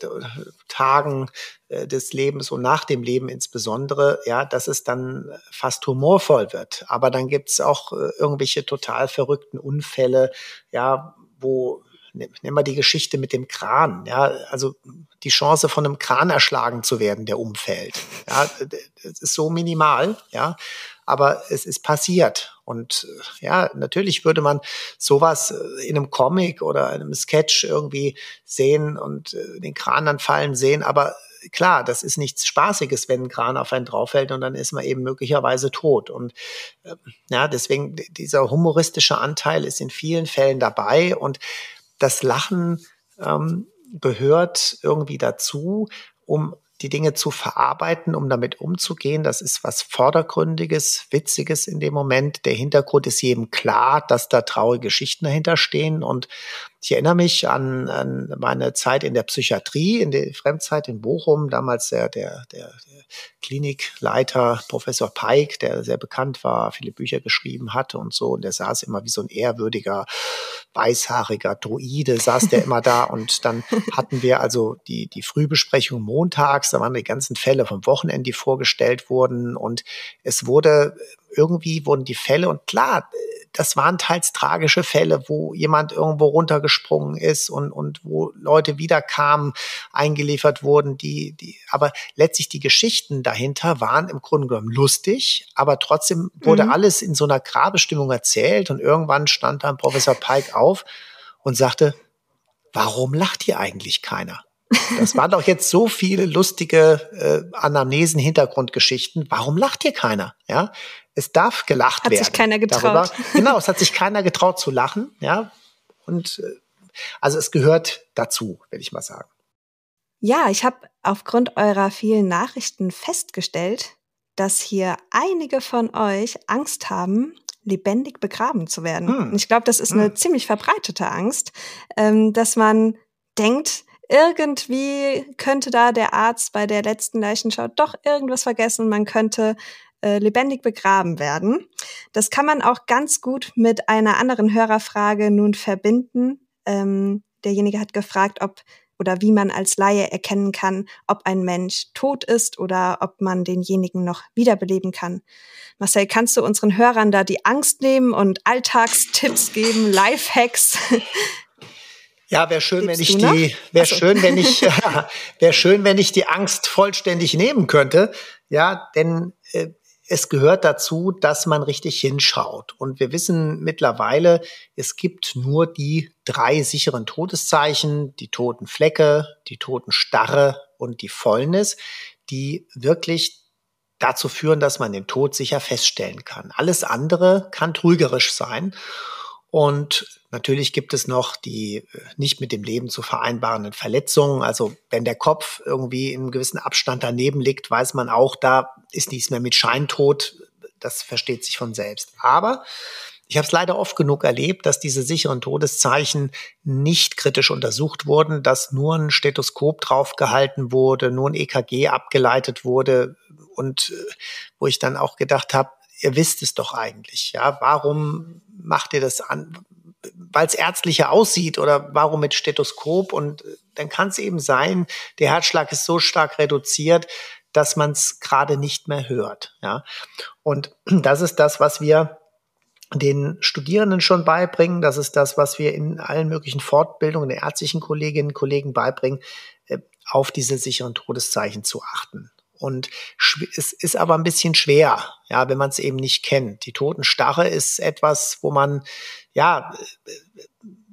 Tagen äh, des Lebens und nach dem Leben insbesondere, ja, dass es dann fast humorvoll wird. Aber dann gibt's auch äh, irgendwelche total verrückten Unfälle, ja, wo nehmen wir die Geschichte mit dem Kran, ja, also die Chance von einem Kran erschlagen zu werden, der umfällt. Ja, es ist so minimal, ja, aber es ist passiert. Und ja, natürlich würde man sowas in einem Comic oder einem Sketch irgendwie sehen und äh, den Kran dann fallen sehen, aber klar, das ist nichts Spaßiges, wenn ein Kran auf einen drauffällt und dann ist man eben möglicherweise tot. Und äh, ja, deswegen dieser humoristische Anteil ist in vielen Fällen dabei und das Lachen ähm, gehört irgendwie dazu, um die Dinge zu verarbeiten, um damit umzugehen. Das ist was Vordergründiges, Witziges in dem Moment. Der Hintergrund ist jedem klar, dass da traurige Geschichten dahinter stehen. Und ich erinnere mich an, an meine Zeit in der Psychiatrie, in der Fremdzeit in Bochum, damals der, der, der, der Klinikleiter Professor Peik, der sehr bekannt war, viele Bücher geschrieben hatte und so. Und der saß immer wie so ein ehrwürdiger, weißhaariger Druide, saß der immer da. Und dann hatten wir also die, die Frühbesprechung montags, da waren die ganzen Fälle vom Wochenende, die vorgestellt wurden. Und es wurde irgendwie wurden die Fälle und klar, das waren teils tragische Fälle, wo jemand irgendwo runtergesprungen ist und, und wo Leute wiederkamen, eingeliefert wurden, die, die, aber letztlich die Geschichten dahinter waren im Grunde genommen lustig, aber trotzdem wurde mhm. alles in so einer Grabestimmung erzählt und irgendwann stand dann Professor Pike auf und sagte, warum lacht hier eigentlich keiner? Das waren doch jetzt so viele lustige äh, Anamnesen, Hintergrundgeschichten. Warum lacht hier keiner? Ja, es darf gelacht hat werden. Hat sich keiner getraut. Darüber. Genau, es hat sich keiner getraut zu lachen. Ja, und äh, also es gehört dazu, will ich mal sagen. Ja, ich habe aufgrund eurer vielen Nachrichten festgestellt, dass hier einige von euch Angst haben, lebendig begraben zu werden. Hm. Und ich glaube, das ist hm. eine ziemlich verbreitete Angst, ähm, dass man denkt, irgendwie könnte da der Arzt bei der letzten Leichenschau doch irgendwas vergessen man könnte äh, lebendig begraben werden. Das kann man auch ganz gut mit einer anderen Hörerfrage nun verbinden. Ähm, derjenige hat gefragt, ob oder wie man als Laie erkennen kann, ob ein Mensch tot ist oder ob man denjenigen noch wiederbeleben kann. Marcel, kannst du unseren Hörern da die Angst nehmen und Alltagstipps geben, Lifehacks? Ja, wäre schön, wenn ich die, wäre so. schön, wenn ich, wäre schön, wenn ich die Angst vollständig nehmen könnte. Ja, denn äh, es gehört dazu, dass man richtig hinschaut. Und wir wissen mittlerweile, es gibt nur die drei sicheren Todeszeichen, die toten Flecke, die toten Starre und die Fäulnis, die wirklich dazu führen, dass man den Tod sicher feststellen kann. Alles andere kann trügerisch sein. Und natürlich gibt es noch die äh, nicht mit dem Leben zu vereinbarenden Verletzungen. Also wenn der Kopf irgendwie in einem gewissen Abstand daneben liegt, weiß man auch, da ist nichts mehr mit Scheintod. Das versteht sich von selbst. Aber ich habe es leider oft genug erlebt, dass diese sicheren Todeszeichen nicht kritisch untersucht wurden, dass nur ein Stethoskop draufgehalten wurde, nur ein EKG abgeleitet wurde und äh, wo ich dann auch gedacht habe, ihr wisst es doch eigentlich. Ja, warum macht ihr das an? Weil es ärztlicher aussieht oder warum mit Stethoskop? Und äh, dann kann es eben sein, der Herzschlag ist so stark reduziert, dass man es gerade nicht mehr hört. Ja, und das ist das, was wir den Studierenden schon beibringen. Das ist das, was wir in allen möglichen Fortbildungen der ärztlichen Kolleginnen und Kollegen beibringen, äh, auf diese sicheren Todeszeichen zu achten. Und es ist aber ein bisschen schwer, ja, wenn man es eben nicht kennt. Die Totenstarre ist etwas, wo man, ja,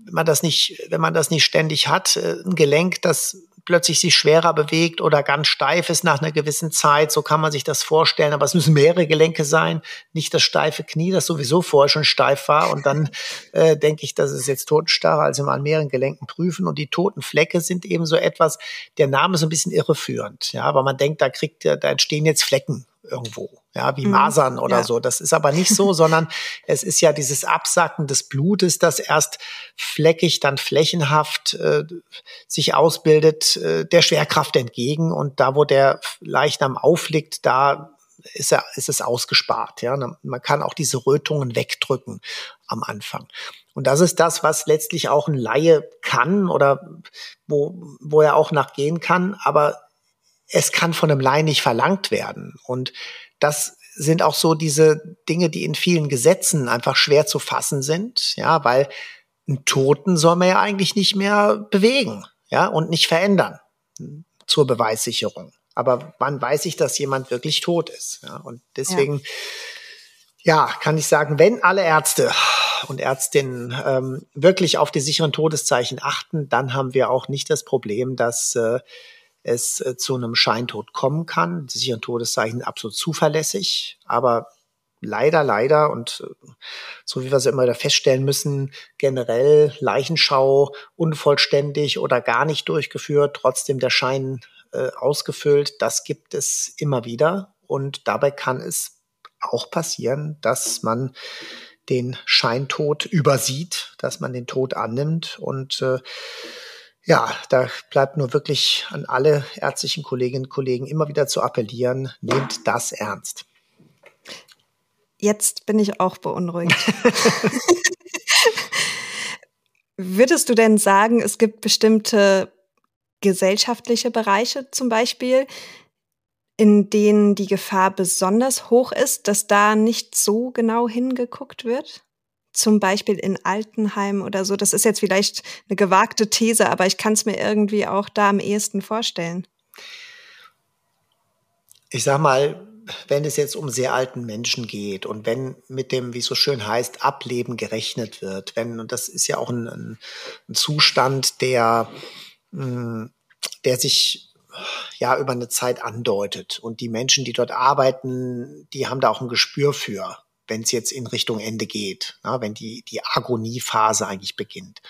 wenn man das nicht, wenn man das nicht ständig hat, äh, ein Gelenk, das plötzlich sich schwerer bewegt oder ganz steif ist nach einer gewissen Zeit. So kann man sich das vorstellen. Aber es müssen mehrere Gelenke sein, nicht das steife Knie, das sowieso vorher schon steif war. Und dann äh, denke ich, das ist jetzt totenstarre, also mal an mehreren Gelenken prüfen. Und die toten Flecke sind eben so etwas, der Name ist ein bisschen irreführend. Ja, aber man denkt, da kriegt, da entstehen jetzt Flecken irgendwo, ja, wie mhm. Masern oder ja. so. Das ist aber nicht so, sondern es ist ja dieses Absacken des Blutes, das erst fleckig, dann flächenhaft äh, sich ausbildet, äh, der Schwerkraft entgegen. Und da, wo der Leichnam aufliegt, da ist, er, ist es ausgespart. Ja, man kann auch diese Rötungen wegdrücken am Anfang. Und das ist das, was letztlich auch ein Laie kann oder wo, wo er auch nachgehen kann. Aber es kann von einem Laien nicht verlangt werden. Und das sind auch so diese Dinge, die in vielen Gesetzen einfach schwer zu fassen sind, ja, weil einen Toten soll man ja eigentlich nicht mehr bewegen, ja, und nicht verändern zur Beweissicherung. Aber wann weiß ich, dass jemand wirklich tot ist? Ja, und deswegen, ja. ja kann ich sagen, wenn alle Ärzte und Ärztinnen ähm, wirklich auf die sicheren Todeszeichen achten, dann haben wir auch nicht das Problem, dass äh, es äh, zu einem Scheintod kommen kann. Die sicheren Todeszeichen sind absolut zuverlässig, aber leider, leider und äh, so wie wir es immer wieder feststellen müssen, generell Leichenschau unvollständig oder gar nicht durchgeführt, trotzdem der Schein äh, ausgefüllt, das gibt es immer wieder und dabei kann es auch passieren, dass man den Scheintod übersieht, dass man den Tod annimmt und äh, ja, da bleibt nur wirklich an alle ärztlichen Kolleginnen und Kollegen immer wieder zu appellieren, nehmt das ernst. Jetzt bin ich auch beunruhigt. Würdest du denn sagen, es gibt bestimmte gesellschaftliche Bereiche zum Beispiel, in denen die Gefahr besonders hoch ist, dass da nicht so genau hingeguckt wird? Zum Beispiel in Altenheimen oder so. Das ist jetzt vielleicht eine gewagte These, aber ich kann es mir irgendwie auch da am ehesten vorstellen. Ich sag mal, wenn es jetzt um sehr alten Menschen geht und wenn mit dem, wie es so schön heißt, Ableben gerechnet wird, wenn, und das ist ja auch ein, ein, ein Zustand, der, hm, der sich ja über eine Zeit andeutet. Und die Menschen, die dort arbeiten, die haben da auch ein Gespür für wenn es jetzt in Richtung Ende geht, na, wenn die, die Agoniephase eigentlich beginnt.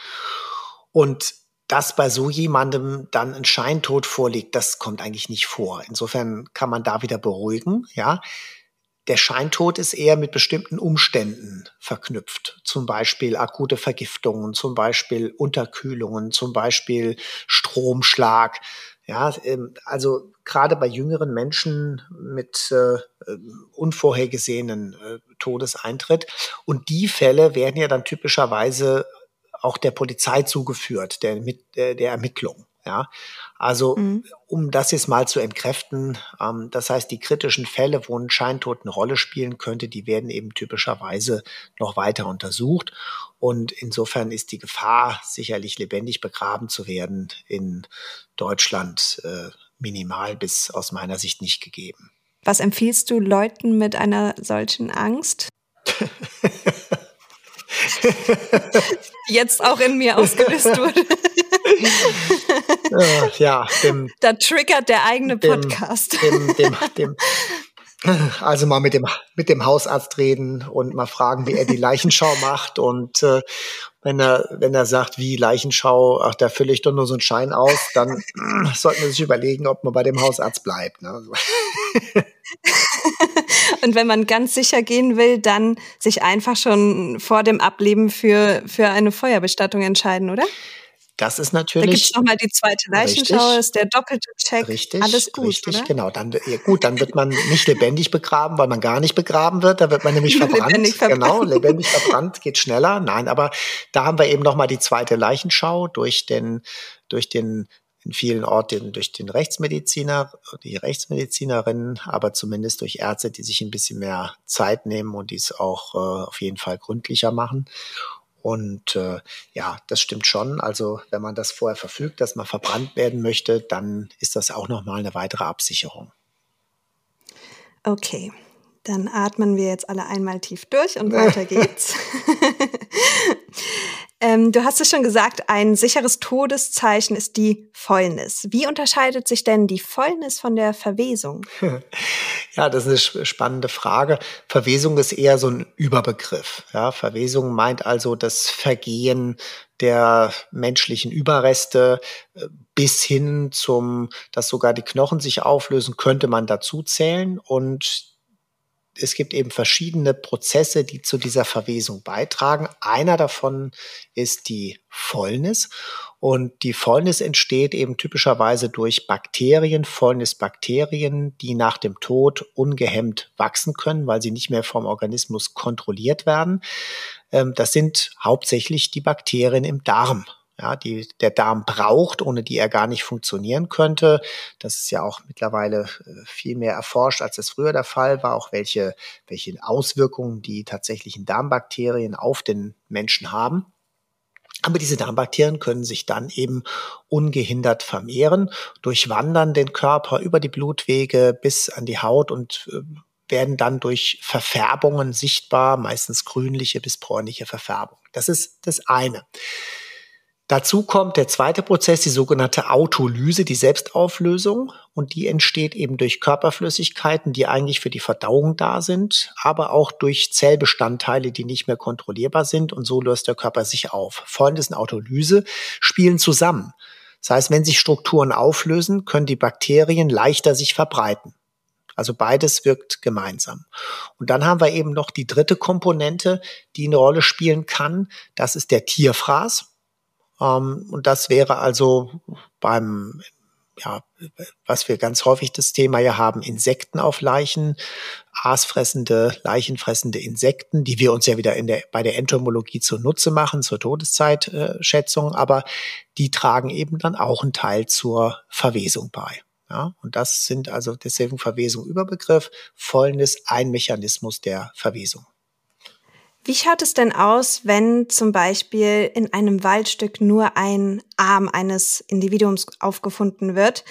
Und dass bei so jemandem dann ein Scheintod vorliegt, das kommt eigentlich nicht vor. Insofern kann man da wieder beruhigen, ja. der Scheintod ist eher mit bestimmten Umständen verknüpft. Zum Beispiel akute Vergiftungen, zum Beispiel Unterkühlungen, zum Beispiel Stromschlag. Ja, ähm, also gerade bei jüngeren Menschen mit äh, unvorhergesehenen äh, Todeseintritt. Und die Fälle werden ja dann typischerweise auch der Polizei zugeführt, der, der, der Ermittlung. Ja, also mhm. Um das jetzt mal zu entkräften, ähm, das heißt, die kritischen Fälle, wo ein Scheintod eine Rolle spielen könnte, die werden eben typischerweise noch weiter untersucht. Und insofern ist die Gefahr, sicherlich lebendig begraben zu werden, in Deutschland äh, minimal bis aus meiner Sicht nicht gegeben. Was empfiehlst du Leuten mit einer solchen Angst? Jetzt auch in mir ausgelöst wurde. äh, ja, dem, da triggert der eigene Podcast. Dem, dem, dem, also mal mit dem, mit dem Hausarzt reden und mal fragen, wie er die Leichenschau macht. Und äh, wenn er, wenn er sagt, wie Leichenschau, ach, da fülle ich doch nur so einen Schein aus, dann äh, sollten wir sich überlegen, ob man bei dem Hausarzt bleibt. Ne? und wenn man ganz sicher gehen will, dann sich einfach schon vor dem Ableben für, für eine Feuerbestattung entscheiden, oder? Das ist natürlich. Da gibt es nochmal die zweite Leichenschau, ist der doppelte Check. Richtig. Alles gut. Richtig, oder? genau. Dann, ja, gut, dann wird man nicht lebendig begraben, weil man gar nicht begraben wird. Da wird man nämlich verbrannt. lebendig verbrannt. Genau, lebendig verbrannt geht schneller. Nein, aber da haben wir eben nochmal die zweite Leichenschau durch den, durch den in vielen Orten durch den Rechtsmediziner, die Rechtsmedizinerin, aber zumindest durch Ärzte, die sich ein bisschen mehr Zeit nehmen und dies auch äh, auf jeden Fall gründlicher machen. Und äh, ja, das stimmt schon. Also wenn man das vorher verfügt, dass man verbrannt werden möchte, dann ist das auch nochmal eine weitere Absicherung. Okay, dann atmen wir jetzt alle einmal tief durch und weiter geht's. Ähm, du hast es schon gesagt, ein sicheres Todeszeichen ist die Fäulnis. Wie unterscheidet sich denn die Fäulnis von der Verwesung? Ja, das ist eine spannende Frage. Verwesung ist eher so ein Überbegriff. Ja, Verwesung meint also das Vergehen der menschlichen Überreste äh, bis hin zum, dass sogar die Knochen sich auflösen, könnte man dazu zählen. Und es gibt eben verschiedene Prozesse, die zu dieser Verwesung beitragen. Einer davon ist die Fäulnis. Und die Fäulnis entsteht eben typischerweise durch Bakterien, Fäulnisbakterien, die nach dem Tod ungehemmt wachsen können, weil sie nicht mehr vom Organismus kontrolliert werden. Ähm, das sind hauptsächlich die Bakterien im Darm ja, die der Darm braucht, ohne die er gar nicht funktionieren könnte. Das ist ja auch mittlerweile äh, viel mehr erforscht, als es früher der Fall war, auch welche, welche Auswirkungen die tatsächlichen Darmbakterien auf den Menschen haben. Aber diese Darmbakterien können sich dann eben ungehindert vermehren, durchwandern den Körper über die Blutwege bis an die Haut und äh, werden dann durch Verfärbungen sichtbar, meistens grünliche bis bräunliche Verfärbung. Das ist das eine. Dazu kommt der zweite Prozess, die sogenannte Autolyse, die Selbstauflösung. Und die entsteht eben durch Körperflüssigkeiten, die eigentlich für die Verdauung da sind, aber auch durch Zellbestandteile, die nicht mehr kontrollierbar sind. Und so löst der Körper sich auf. Folgendes und Autolyse spielen zusammen. Das heißt, wenn sich Strukturen auflösen, können die Bakterien leichter sich verbreiten. Also beides wirkt gemeinsam. Und dann haben wir eben noch die dritte Komponente, die eine Rolle spielen kann. Das ist der Tierfraß. Ähm, und das wäre also beim, ja, was wir ganz häufig das Thema ja haben, Insekten auf Leichen, aasfressende, leichenfressende Insekten, die wir uns ja wieder in der, bei der Entomologie zunutze machen, zur Todeszeitschätzung, aber die tragen eben dann auch einen Teil zur Verwesung bei. Ja, und das sind also deswegen Verwesung Überbegriff, Fäulnis ein Mechanismus der Verwesung. Wie schaut es denn aus, wenn zum Beispiel in einem Waldstück nur ein Arm eines Individuums aufgefunden wird?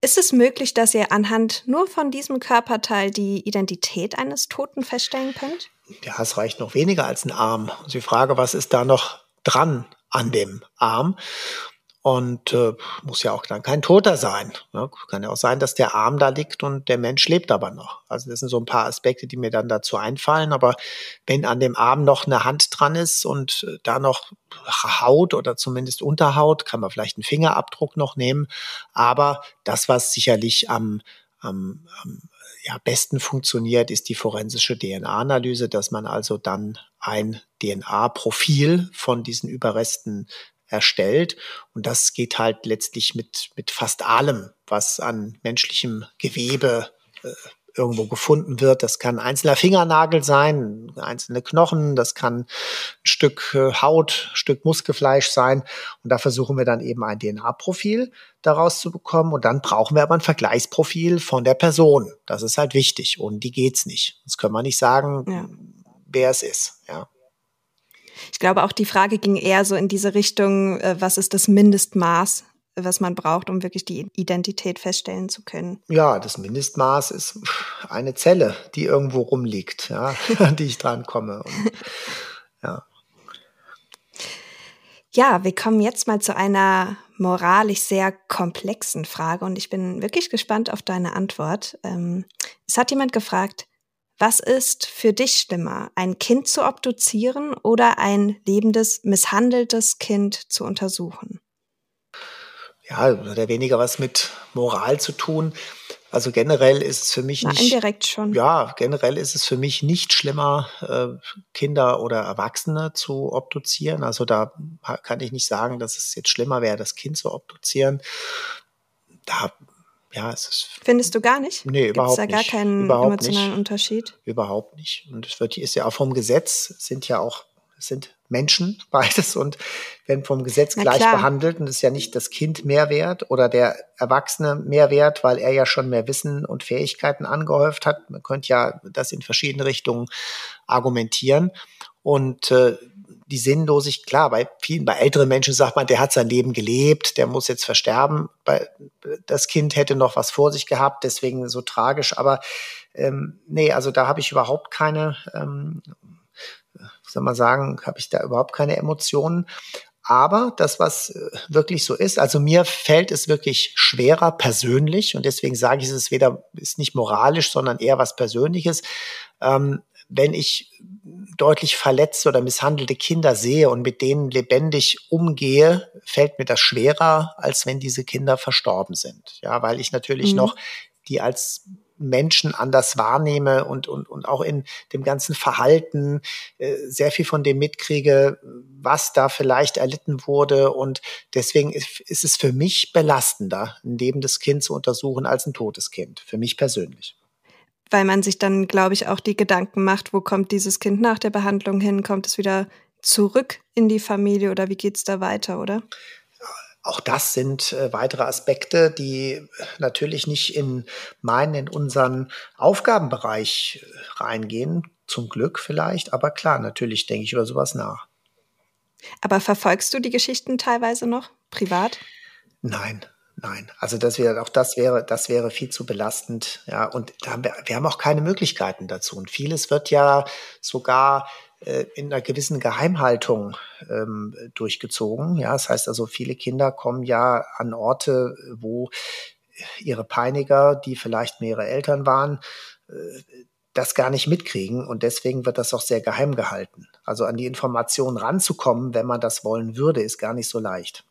Ist es möglich, dass ihr anhand nur von diesem Körperteil die Identität eines Toten feststellen könnt? Ja, es reicht noch weniger als ein Arm. Und die Frage, was ist da noch dran an dem Arm? Und äh, muss ja auch dann kein Toter sein. Ne? Kann ja auch sein, dass der Arm da liegt und der Mensch lebt aber noch. Also das sind so ein paar Aspekte, die mir dann dazu einfallen. Aber wenn an dem Arm noch eine Hand dran ist und äh, da noch Haut oder zumindest Unterhaut, kann man vielleicht einen Fingerabdruck noch nehmen. Aber das, was sicherlich am, am, am ja, besten funktioniert, ist die forensische DNA-Analyse, dass man also dann ein DNA-Profil von diesen Überresten erstellt. Und das geht halt letztlich mit, mit fast allem, was an menschlichem Gewebe äh, irgendwo gefunden wird. Das kann ein einzelner Fingernagel sein, einzelne Knochen, das kann ein Stück äh, Haut, ein Stück Muskelfleisch sein. Und da versuchen wir dann eben ein DNA-Profil daraus zu bekommen. Und dann brauchen wir aber ein Vergleichsprofil von der Person. Das ist halt wichtig. Und die geht's nicht. Das können wir nicht sagen, ja. wer es ist. Ja. Ich glaube, auch die Frage ging eher so in diese Richtung, äh, was ist das Mindestmaß, was man braucht, um wirklich die Identität feststellen zu können? Ja, das Mindestmaß ist eine Zelle, die irgendwo rumliegt, ja, an die ich dran komme. Und, ja. Ja, wir kommen jetzt mal zu einer moralisch sehr komplexen Frage und ich bin wirklich gespannt auf deine Antwort. Ähm, es hat jemand gefragt, was ist für dich schlimmer, ein Kind zu obduzieren oder ein lebendes, misshandeltes Kind zu untersuchen? Ja, hat ja weniger was mit Moral zu tun. Also generell ist es für mich Na, nicht. Indirekt schon. Ja, generell ist es für mich nicht schlimmer, äh, Kinder oder Erwachsene zu obduzieren. Also da kann ich nicht sagen, dass es jetzt schlimmer wäre, das Kind zu obduzieren. Da ja, es ist. Findest du gar nicht? Nee, Gibt's überhaupt da gar keinen überhaupt emotionalen nicht. Unterschied? Überhaupt nicht. Und es wird, ist ja auch vom Gesetz, sind ja auch, sind Menschen beides und werden vom Gesetz gleich behandelt. Und es ist ja nicht das Kind mehr wert oder der Erwachsene mehr wert, weil er ja schon mehr Wissen und Fähigkeiten angehäuft hat. Man könnte ja das in verschiedene Richtungen argumentieren. Und äh, die Sinnlosigkeit, klar, bei vielen, bei älteren Menschen sagt man, der hat sein Leben gelebt, der muss jetzt versterben. Das Kind hätte noch was vor sich gehabt, deswegen so tragisch. Aber ähm, nee, also da habe ich überhaupt keine, ähm, soll man sagen, habe ich da überhaupt keine Emotionen. Aber das, was äh, wirklich so ist, also mir fällt es wirklich schwerer persönlich und deswegen sage ich, es ist weder, ist nicht moralisch, sondern eher was Persönliches, ähm, wenn ich deutlich verletzte oder misshandelte Kinder sehe und mit denen lebendig umgehe, fällt mir das schwerer, als wenn diese Kinder verstorben sind. Ja, weil ich natürlich mhm. noch die als Menschen anders wahrnehme und, und, und auch in dem ganzen Verhalten äh, sehr viel von dem mitkriege, was da vielleicht erlitten wurde. Und deswegen ist, ist es für mich belastender, ein lebendes Kind zu untersuchen als ein totes Kind. Für mich persönlich weil man sich dann, glaube ich, auch die Gedanken macht, wo kommt dieses Kind nach der Behandlung hin? Kommt es wieder zurück in die Familie oder wie geht es da weiter, oder? Auch das sind äh, weitere Aspekte, die natürlich nicht in meinen, in unseren Aufgabenbereich äh, reingehen. Zum Glück vielleicht, aber klar, natürlich denke ich über sowas nach. Aber verfolgst du die Geschichten teilweise noch privat? Nein, Nein, also das wäre auch das wäre das wäre viel zu belastend, ja. Und da haben wir, wir haben auch keine Möglichkeiten dazu. Und vieles wird ja sogar äh, in einer gewissen Geheimhaltung ähm, durchgezogen. Ja, das heißt also, viele Kinder kommen ja an Orte, wo ihre Peiniger, die vielleicht mehrere Eltern waren, äh, das gar nicht mitkriegen und deswegen wird das auch sehr geheim gehalten. Also an die Informationen ranzukommen, wenn man das wollen würde, ist gar nicht so leicht.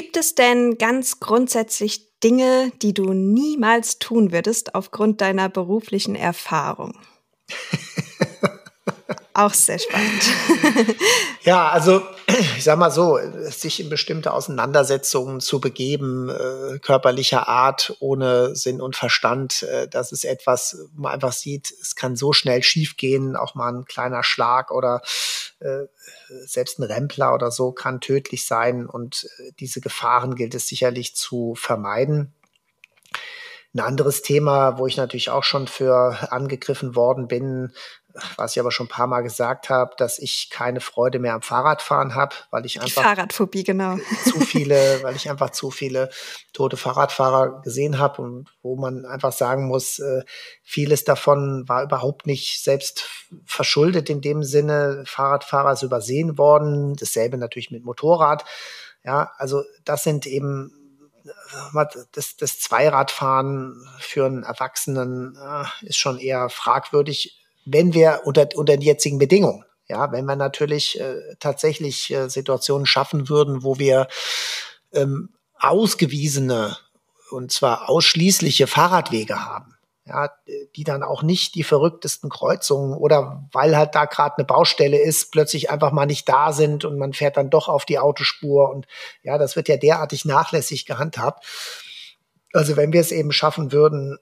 Gibt es denn ganz grundsätzlich Dinge, die du niemals tun würdest aufgrund deiner beruflichen Erfahrung? Auch sehr spannend. ja, also ich sag mal so, sich in bestimmte Auseinandersetzungen zu begeben, äh, körperlicher Art, ohne Sinn und Verstand, äh, das ist etwas, wo man einfach sieht, es kann so schnell schiefgehen, auch mal ein kleiner Schlag oder äh, selbst ein Rempler oder so kann tödlich sein und äh, diese Gefahren gilt es sicherlich zu vermeiden. Ein anderes Thema, wo ich natürlich auch schon für angegriffen worden bin, was ich aber schon ein paar Mal gesagt habe, dass ich keine Freude mehr am Fahrradfahren habe, weil ich einfach Fahrradphobie genau zu viele, weil ich einfach zu viele tote Fahrradfahrer gesehen habe und wo man einfach sagen muss, äh, vieles davon war überhaupt nicht selbst verschuldet in dem Sinne. Fahrradfahrer ist übersehen worden, dasselbe natürlich mit Motorrad. Ja, also das sind eben das, das Zweiradfahren für einen Erwachsenen äh, ist schon eher fragwürdig wenn wir unter, unter den jetzigen Bedingungen, ja, wenn wir natürlich äh, tatsächlich äh, Situationen schaffen würden, wo wir ähm, ausgewiesene und zwar ausschließliche Fahrradwege haben, ja, die dann auch nicht die verrücktesten Kreuzungen oder weil halt da gerade eine Baustelle ist, plötzlich einfach mal nicht da sind und man fährt dann doch auf die Autospur und ja, das wird ja derartig nachlässig gehandhabt. Also wenn wir es eben schaffen würden,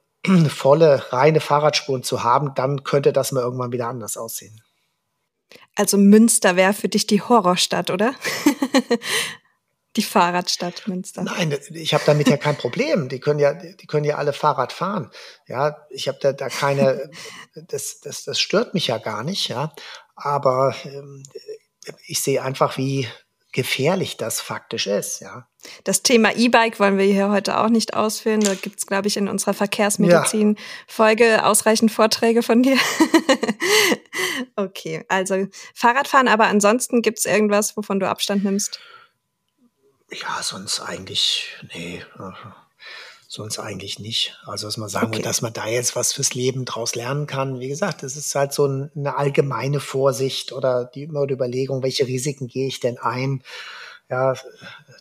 volle, reine Fahrradspuren zu haben, dann könnte das mal irgendwann wieder anders aussehen. Also Münster wäre für dich die Horrorstadt, oder? die Fahrradstadt Münster. Nein, ich habe damit ja kein Problem. Die können ja, die können ja alle Fahrrad fahren. Ja, ich habe da, da keine, das, das, das stört mich ja gar nicht. Ja, aber ähm, ich sehe einfach, wie gefährlich das faktisch ist, ja. Das Thema E-Bike wollen wir hier heute auch nicht ausführen. Da gibt's, glaube ich, in unserer Verkehrsmedizin-Folge ja. ausreichend Vorträge von dir. okay, also Fahrradfahren, aber ansonsten gibt's irgendwas, wovon du Abstand nimmst? Ja, sonst eigentlich, nee, sonst eigentlich nicht. Also, dass man sagen okay. will, dass man da jetzt was fürs Leben draus lernen kann. Wie gesagt, das ist halt so eine allgemeine Vorsicht oder die immer die Überlegung, welche Risiken gehe ich denn ein? Ja,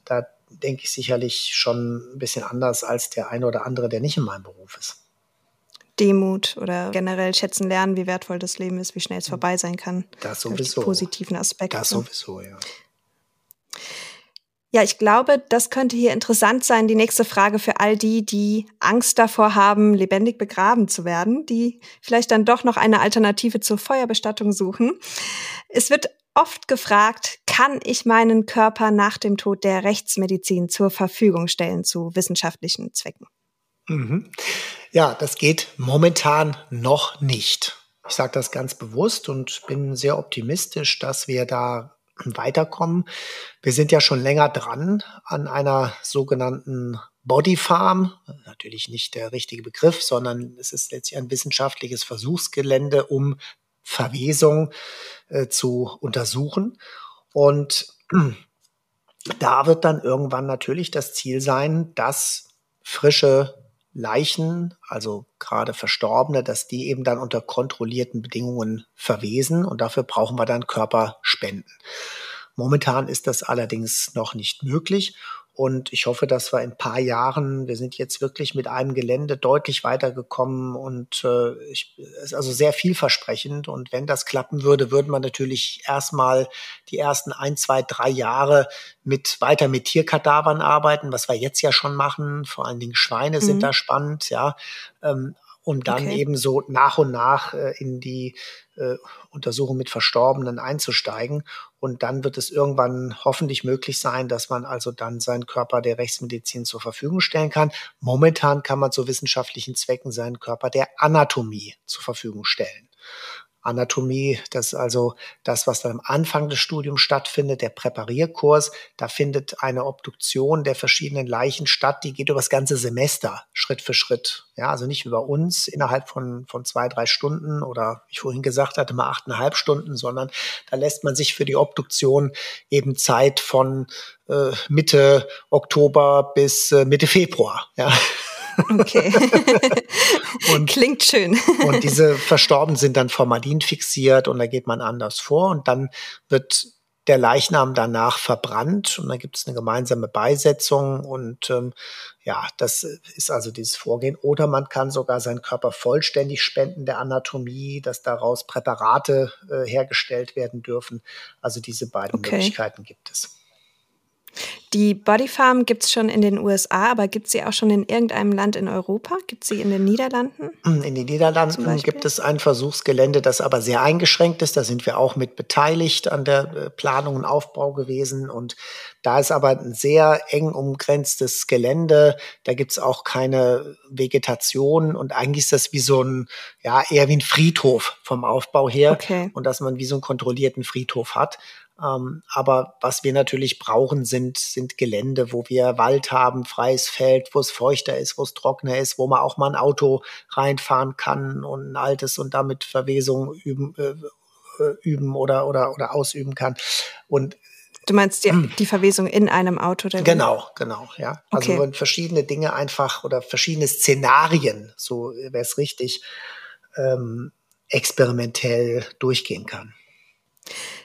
da denke ich sicherlich schon ein bisschen anders als der eine oder andere, der nicht in meinem Beruf ist. Demut oder generell schätzen lernen, wie wertvoll das Leben ist, wie schnell es hm. vorbei sein kann. Das sowieso. Positiven Aspekte. Das sowieso, ja. Ja, ich glaube, das könnte hier interessant sein. Die nächste Frage für all die, die Angst davor haben, lebendig begraben zu werden, die vielleicht dann doch noch eine Alternative zur Feuerbestattung suchen. Es wird oft gefragt, kann ich meinen Körper nach dem Tod der Rechtsmedizin zur Verfügung stellen zu wissenschaftlichen Zwecken? Mhm. Ja, das geht momentan noch nicht. Ich sage das ganz bewusst und bin sehr optimistisch, dass wir da weiterkommen. Wir sind ja schon länger dran an einer sogenannten Body Farm. Natürlich nicht der richtige Begriff, sondern es ist letztlich ein wissenschaftliches Versuchsgelände, um Verwesung äh, zu untersuchen. Und da wird dann irgendwann natürlich das Ziel sein, dass frische Leichen, also gerade Verstorbene, dass die eben dann unter kontrollierten Bedingungen verwesen und dafür brauchen wir dann Körperspenden. Momentan ist das allerdings noch nicht möglich und ich hoffe, dass wir in ein paar Jahren, wir sind jetzt wirklich mit einem Gelände deutlich weitergekommen und äh, ich, ist also sehr vielversprechend. Und wenn das klappen würde, würden wir natürlich erstmal die ersten ein, zwei, drei Jahre mit weiter mit Tierkadavern arbeiten, was wir jetzt ja schon machen. Vor allen Dingen Schweine mhm. sind da spannend, ja. Ähm, um dann okay. eben so nach und nach äh, in die äh, Untersuchung mit Verstorbenen einzusteigen. Und dann wird es irgendwann hoffentlich möglich sein, dass man also dann seinen Körper der Rechtsmedizin zur Verfügung stellen kann. Momentan kann man zu wissenschaftlichen Zwecken seinen Körper der Anatomie zur Verfügung stellen. Anatomie, das ist also das, was dann am Anfang des Studiums stattfindet, der Präparierkurs. Da findet eine Obduktion der verschiedenen Leichen statt, die geht über das ganze Semester, Schritt für Schritt. Ja, also nicht über uns innerhalb von, von zwei, drei Stunden oder wie ich vorhin gesagt hatte, mal achteinhalb Stunden, sondern da lässt man sich für die Obduktion eben Zeit von äh, Mitte Oktober bis äh, Mitte Februar. Ja. Okay. und, Klingt schön. und diese Verstorbenen sind dann Formalin fixiert und da geht man anders vor und dann wird der Leichnam danach verbrannt und dann gibt es eine gemeinsame Beisetzung und ähm, ja, das ist also dieses Vorgehen. Oder man kann sogar seinen Körper vollständig spenden der Anatomie, dass daraus Präparate äh, hergestellt werden dürfen. Also diese beiden okay. Möglichkeiten gibt es. Die Bodyfarm gibt es schon in den USA, aber gibt es sie auch schon in irgendeinem Land in Europa? Gibt es sie in den Niederlanden? In den Niederlanden gibt es ein Versuchsgelände, das aber sehr eingeschränkt ist. Da sind wir auch mit beteiligt an der äh, Planung und Aufbau gewesen. Und da ist aber ein sehr eng umgrenztes Gelände. Da gibt es auch keine Vegetation. Und eigentlich ist das wie so ein, ja, eher wie ein Friedhof vom Aufbau her. Okay. Und dass man wie so einen kontrollierten Friedhof hat. Ähm, aber was wir natürlich brauchen, sind, sind Gelände, wo wir Wald haben, freies Feld, wo es feuchter ist, wo es trockener ist, wo man auch mal ein Auto reinfahren kann und ein altes und damit Verwesung üben, äh, äh üben oder, oder, oder ausüben kann. Und Du meinst die, die Verwesung in einem Auto? Oder genau, genau, ja. Also okay. verschiedene Dinge einfach oder verschiedene Szenarien, so wäre es richtig, ähm, experimentell durchgehen kann.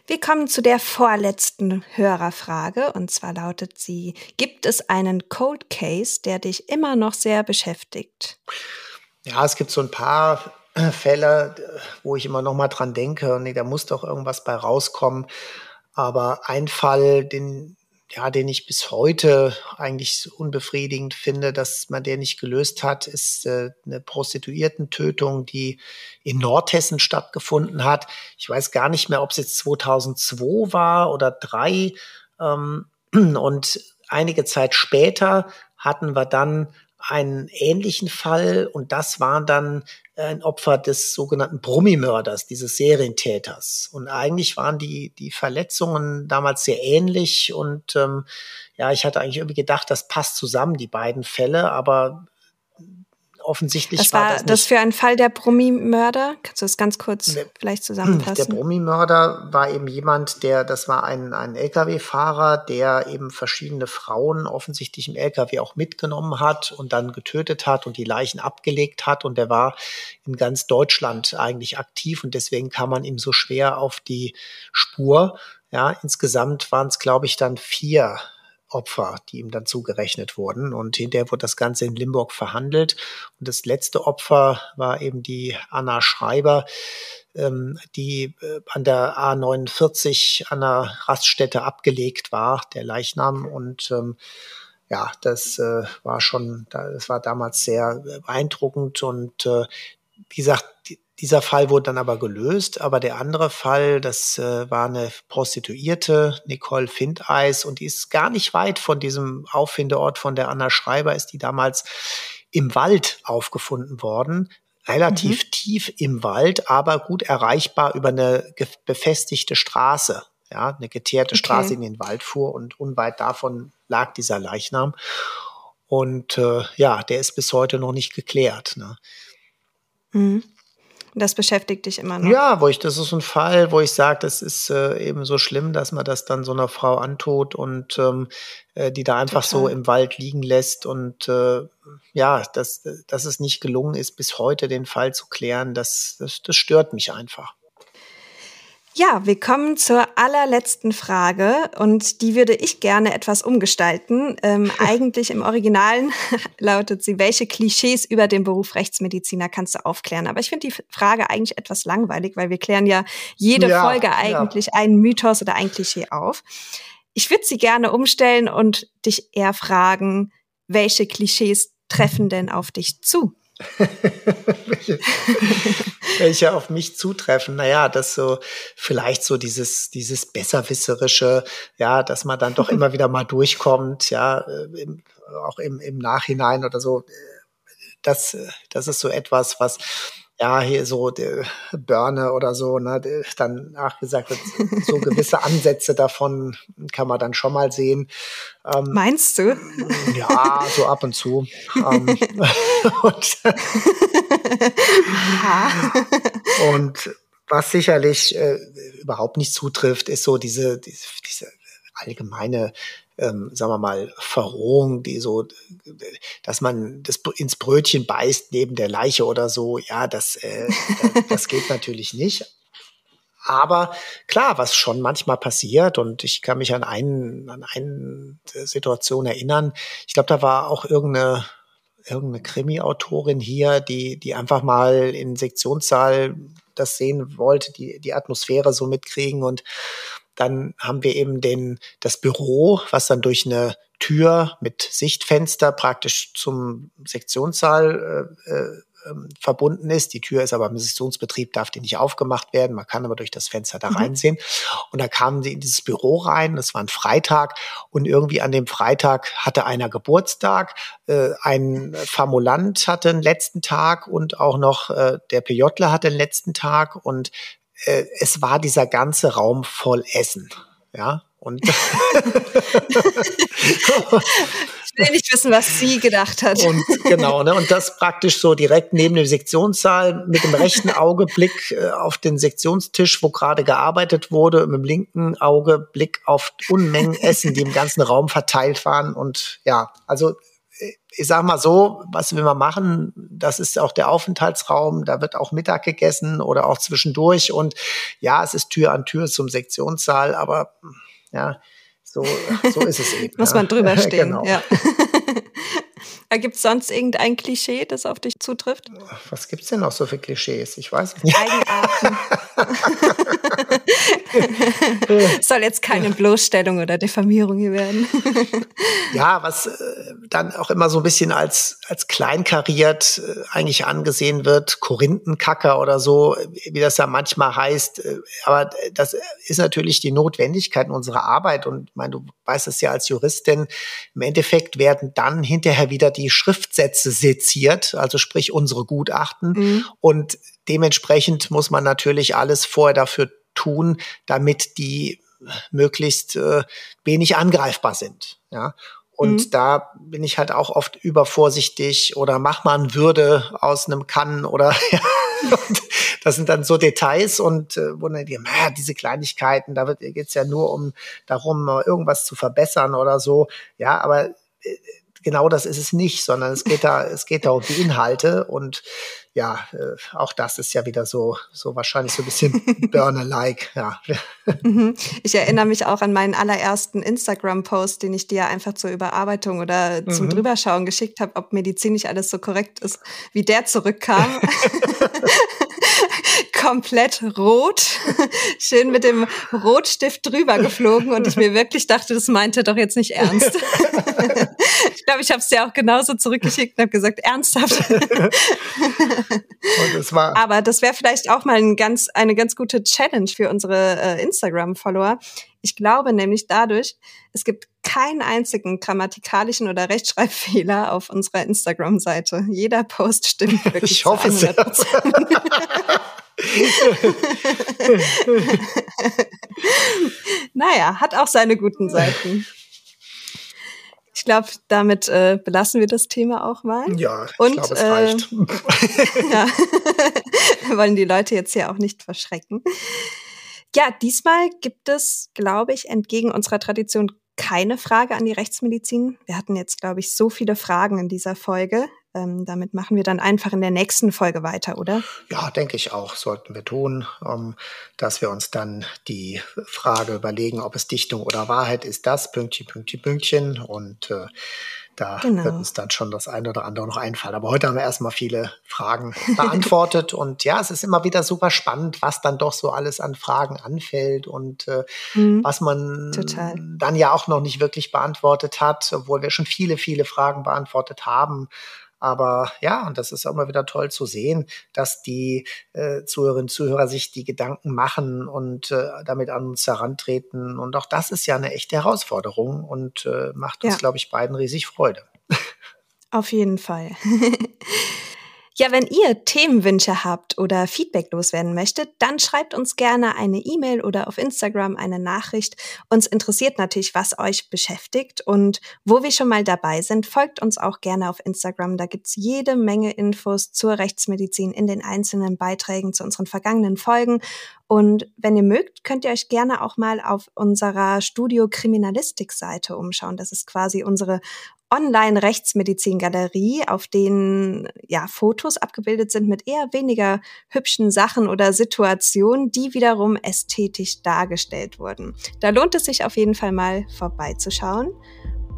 Wir kommen zu der vorletzten Hörerfrage und zwar lautet sie, gibt es einen Cold Case, der dich immer noch sehr beschäftigt? Ja, es gibt so ein paar Fälle, wo ich immer noch mal dran denke, nee, da muss doch irgendwas bei rauskommen. Aber ein Fall, den, ja, den ich bis heute eigentlich unbefriedigend finde, dass man den nicht gelöst hat, ist äh, eine Prostituiertentötung, die in Nordhessen stattgefunden hat. Ich weiß gar nicht mehr, ob es jetzt 2002 war oder drei. Ähm, und einige Zeit später hatten wir dann einen ähnlichen Fall. Und das war dann ein Opfer des sogenannten Brummimörders, dieses Serientäters. Und eigentlich waren die, die Verletzungen damals sehr ähnlich. Und ähm, ja, ich hatte eigentlich irgendwie gedacht, das passt zusammen, die beiden Fälle, aber offensichtlich das war, war das, nicht. das für einen Fall der Brummi-Mörder. Kannst du das ganz kurz ne, vielleicht zusammenfassen? Der Brummi-Mörder war eben jemand, der, das war ein, ein Lkw-Fahrer, der eben verschiedene Frauen offensichtlich im Lkw auch mitgenommen hat und dann getötet hat und die Leichen abgelegt hat. Und der war in ganz Deutschland eigentlich aktiv und deswegen kam man ihm so schwer auf die Spur. Ja, insgesamt waren es, glaube ich, dann vier Opfer, die ihm dann zugerechnet wurden. Und hinterher wurde das Ganze in Limburg verhandelt. Und das letzte Opfer war eben die Anna Schreiber, ähm, die äh, an der A49 an der Raststätte abgelegt war, der Leichnam. Und ähm, ja, das äh, war schon, das war damals sehr beeindruckend und äh, wie gesagt, dieser Fall wurde dann aber gelöst, aber der andere Fall, das äh, war eine Prostituierte, Nicole Findeis, und die ist gar nicht weit von diesem Auffindeort von der Anna Schreiber, ist die damals im Wald aufgefunden worden, relativ mhm. tief im Wald, aber gut erreichbar über eine befestigte Straße, ja, eine geteerte okay. Straße in den Wald fuhr und unweit davon lag dieser Leichnam. Und äh, ja, der ist bis heute noch nicht geklärt. Ne? Mhm. Das beschäftigt dich immer noch. Ja, wo ich, das ist ein Fall, wo ich sage, das ist äh, eben so schlimm, dass man das dann so einer Frau antut und ähm, äh, die da einfach Total. so im Wald liegen lässt und äh, ja, dass, dass es nicht gelungen ist, bis heute den Fall zu klären, das, das, das stört mich einfach. Ja, wir kommen zur allerletzten Frage und die würde ich gerne etwas umgestalten. Ähm, eigentlich im Originalen lautet sie, welche Klischees über den Beruf Rechtsmediziner kannst du aufklären? Aber ich finde die Frage eigentlich etwas langweilig, weil wir klären ja jede ja, Folge eigentlich ja. einen Mythos oder ein Klischee auf. Ich würde sie gerne umstellen und dich eher fragen, welche Klischees treffen denn auf dich zu? welche, welche auf mich zutreffen. Naja, das so vielleicht so dieses, dieses Besserwisserische, ja, dass man dann doch immer wieder mal durchkommt, ja, äh, im, auch im, im Nachhinein oder so. Das, das ist so etwas, was ja, hier so der Börne oder so, ne, dann nachgesagt wird, so gewisse Ansätze davon kann man dann schon mal sehen. Ähm, Meinst du? Ja, so ab und zu. ähm, und, und, was sicherlich äh, überhaupt nicht zutrifft, ist so diese, diese, diese allgemeine ähm, sagen wir mal, Verrohung, die so, dass man das ins Brötchen beißt neben der Leiche oder so, ja, das, äh, das, das geht natürlich nicht. Aber klar, was schon manchmal passiert, und ich kann mich an einen, an eine Situation erinnern, ich glaube, da war auch irgendeine, irgendeine Krimi-Autorin hier, die, die einfach mal in Sektionssaal das sehen wollte, die, die Atmosphäre so mitkriegen und dann haben wir eben den, das Büro, was dann durch eine Tür mit Sichtfenster praktisch zum Sektionssaal äh, äh, ähm, verbunden ist. Die Tür ist aber im Sektionsbetrieb, darf die nicht aufgemacht werden. Man kann aber durch das Fenster da mhm. reinsehen. Und da kamen sie in dieses Büro rein. Das war ein Freitag. Und irgendwie an dem Freitag hatte einer Geburtstag. Äh, ein Formulant hatte den letzten Tag und auch noch äh, der PJler hatte den letzten Tag. Und äh, es war dieser ganze Raum voll Essen. Ja, und ich will nicht wissen, was sie gedacht hat. Und genau, ne, und das praktisch so direkt neben dem Sektionssaal mit dem rechten Auge Blick äh, auf den Sektionstisch, wo gerade gearbeitet wurde, mit dem linken Auge Blick auf Unmengen Essen, die im ganzen Raum verteilt waren. Und ja, also ich sag mal so, was wir mal machen, das ist auch der Aufenthaltsraum, da wird auch Mittag gegessen oder auch zwischendurch und ja, es ist Tür an Tür zum Sektionssaal, aber ja, so, so ist es eben. Muss man drüber stehen, genau. ja. Gibt es sonst irgendein Klischee, das auf dich zutrifft? Was gibt es denn noch so für Klischees? Ich weiß nicht. Eigenarten. Soll jetzt keine Bloßstellung oder Diffamierung hier werden. ja, was äh, dann auch immer so ein bisschen als, als kleinkariert äh, eigentlich angesehen wird, Korinthenkacker oder so, wie das ja manchmal heißt. Äh, aber das ist natürlich die Notwendigkeit unserer Arbeit. Und ich meine, du weißt es ja als Juristin, im Endeffekt werden dann hinterher wieder die Schriftsätze seziert, also sprich unsere Gutachten. Mhm. Und dementsprechend muss man natürlich alles vorher dafür tun, damit die möglichst äh, wenig angreifbar sind. Ja. Und mhm. da bin ich halt auch oft übervorsichtig oder mach man Würde aus einem Kann oder ja. das sind dann so Details und äh, wo dann die, naja, diese Kleinigkeiten, da geht es ja nur um darum, irgendwas zu verbessern oder so. Ja, aber äh, genau das ist es nicht, sondern es geht da, es geht da um die Inhalte und ja, äh, auch das ist ja wieder so, so wahrscheinlich so ein bisschen Burner-like, ja. Mhm. Ich erinnere mich auch an meinen allerersten Instagram-Post, den ich dir einfach zur Überarbeitung oder zum mhm. Drüberschauen geschickt habe, ob medizinisch alles so korrekt ist, wie der zurückkam. komplett rot, schön mit dem Rotstift drüber geflogen und ich mir wirklich dachte, das meinte doch jetzt nicht ernst. ich glaube, ich habe es dir auch genauso zurückgeschickt und habe gesagt, ernsthaft. Das Aber das wäre vielleicht auch mal ein ganz, eine ganz gute Challenge für unsere äh, Instagram-Follower. Ich glaube nämlich dadurch, es gibt keinen einzigen grammatikalischen oder Rechtschreibfehler auf unserer Instagram-Seite. Jeder Post stimmt wirklich. Ich hoffe es. naja, hat auch seine guten Seiten. Ich glaube, damit äh, belassen wir das Thema auch mal. Ja, ich glaube, es äh, reicht. ja, wir wollen die Leute jetzt hier auch nicht verschrecken. Ja, diesmal gibt es, glaube ich, entgegen unserer Tradition keine Frage an die Rechtsmedizin. Wir hatten jetzt, glaube ich, so viele Fragen in dieser Folge. Ähm, damit machen wir dann einfach in der nächsten Folge weiter, oder? Ja, denke ich auch, sollten wir tun, ähm, dass wir uns dann die Frage überlegen, ob es Dichtung oder Wahrheit ist, das Pünktchen, Pünktchen, Pünktchen und äh, da genau. wird uns dann schon das eine oder andere noch einfallen. Aber heute haben wir erstmal viele Fragen beantwortet. und ja, es ist immer wieder super spannend, was dann doch so alles an Fragen anfällt und äh, mhm. was man Total. dann ja auch noch nicht wirklich beantwortet hat, obwohl wir schon viele, viele Fragen beantwortet haben. Aber ja, und das ist auch immer wieder toll zu sehen, dass die äh, Zuhörerinnen und Zuhörer sich die Gedanken machen und äh, damit an uns herantreten. Und auch das ist ja eine echte Herausforderung und äh, macht uns, ja. glaube ich, beiden riesig Freude. Auf jeden Fall. Ja, wenn ihr Themenwünsche habt oder Feedback loswerden möchtet, dann schreibt uns gerne eine E-Mail oder auf Instagram eine Nachricht. Uns interessiert natürlich, was euch beschäftigt. Und wo wir schon mal dabei sind, folgt uns auch gerne auf Instagram. Da gibt's jede Menge Infos zur Rechtsmedizin in den einzelnen Beiträgen zu unseren vergangenen Folgen. Und wenn ihr mögt, könnt ihr euch gerne auch mal auf unserer Studio Kriminalistik Seite umschauen. Das ist quasi unsere Online-Rechtsmedizin-Galerie, auf denen ja Fotos abgebildet sind mit eher weniger hübschen Sachen oder Situationen, die wiederum ästhetisch dargestellt wurden. Da lohnt es sich auf jeden Fall mal vorbeizuschauen.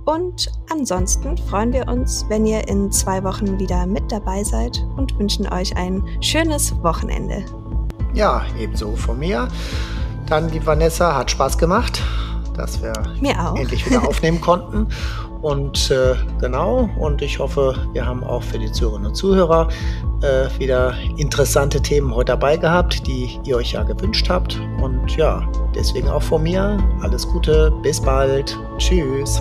Und ansonsten freuen wir uns, wenn ihr in zwei Wochen wieder mit dabei seid und wünschen euch ein schönes Wochenende. Ja, ebenso von mir. Dann die Vanessa, hat Spaß gemacht, dass wir endlich wieder aufnehmen konnten. Und äh, genau, und ich hoffe, wir haben auch für die Zuhörerinnen und Zuhörer äh, wieder interessante Themen heute dabei gehabt, die ihr euch ja gewünscht habt. Und ja, deswegen auch von mir alles Gute, bis bald, tschüss.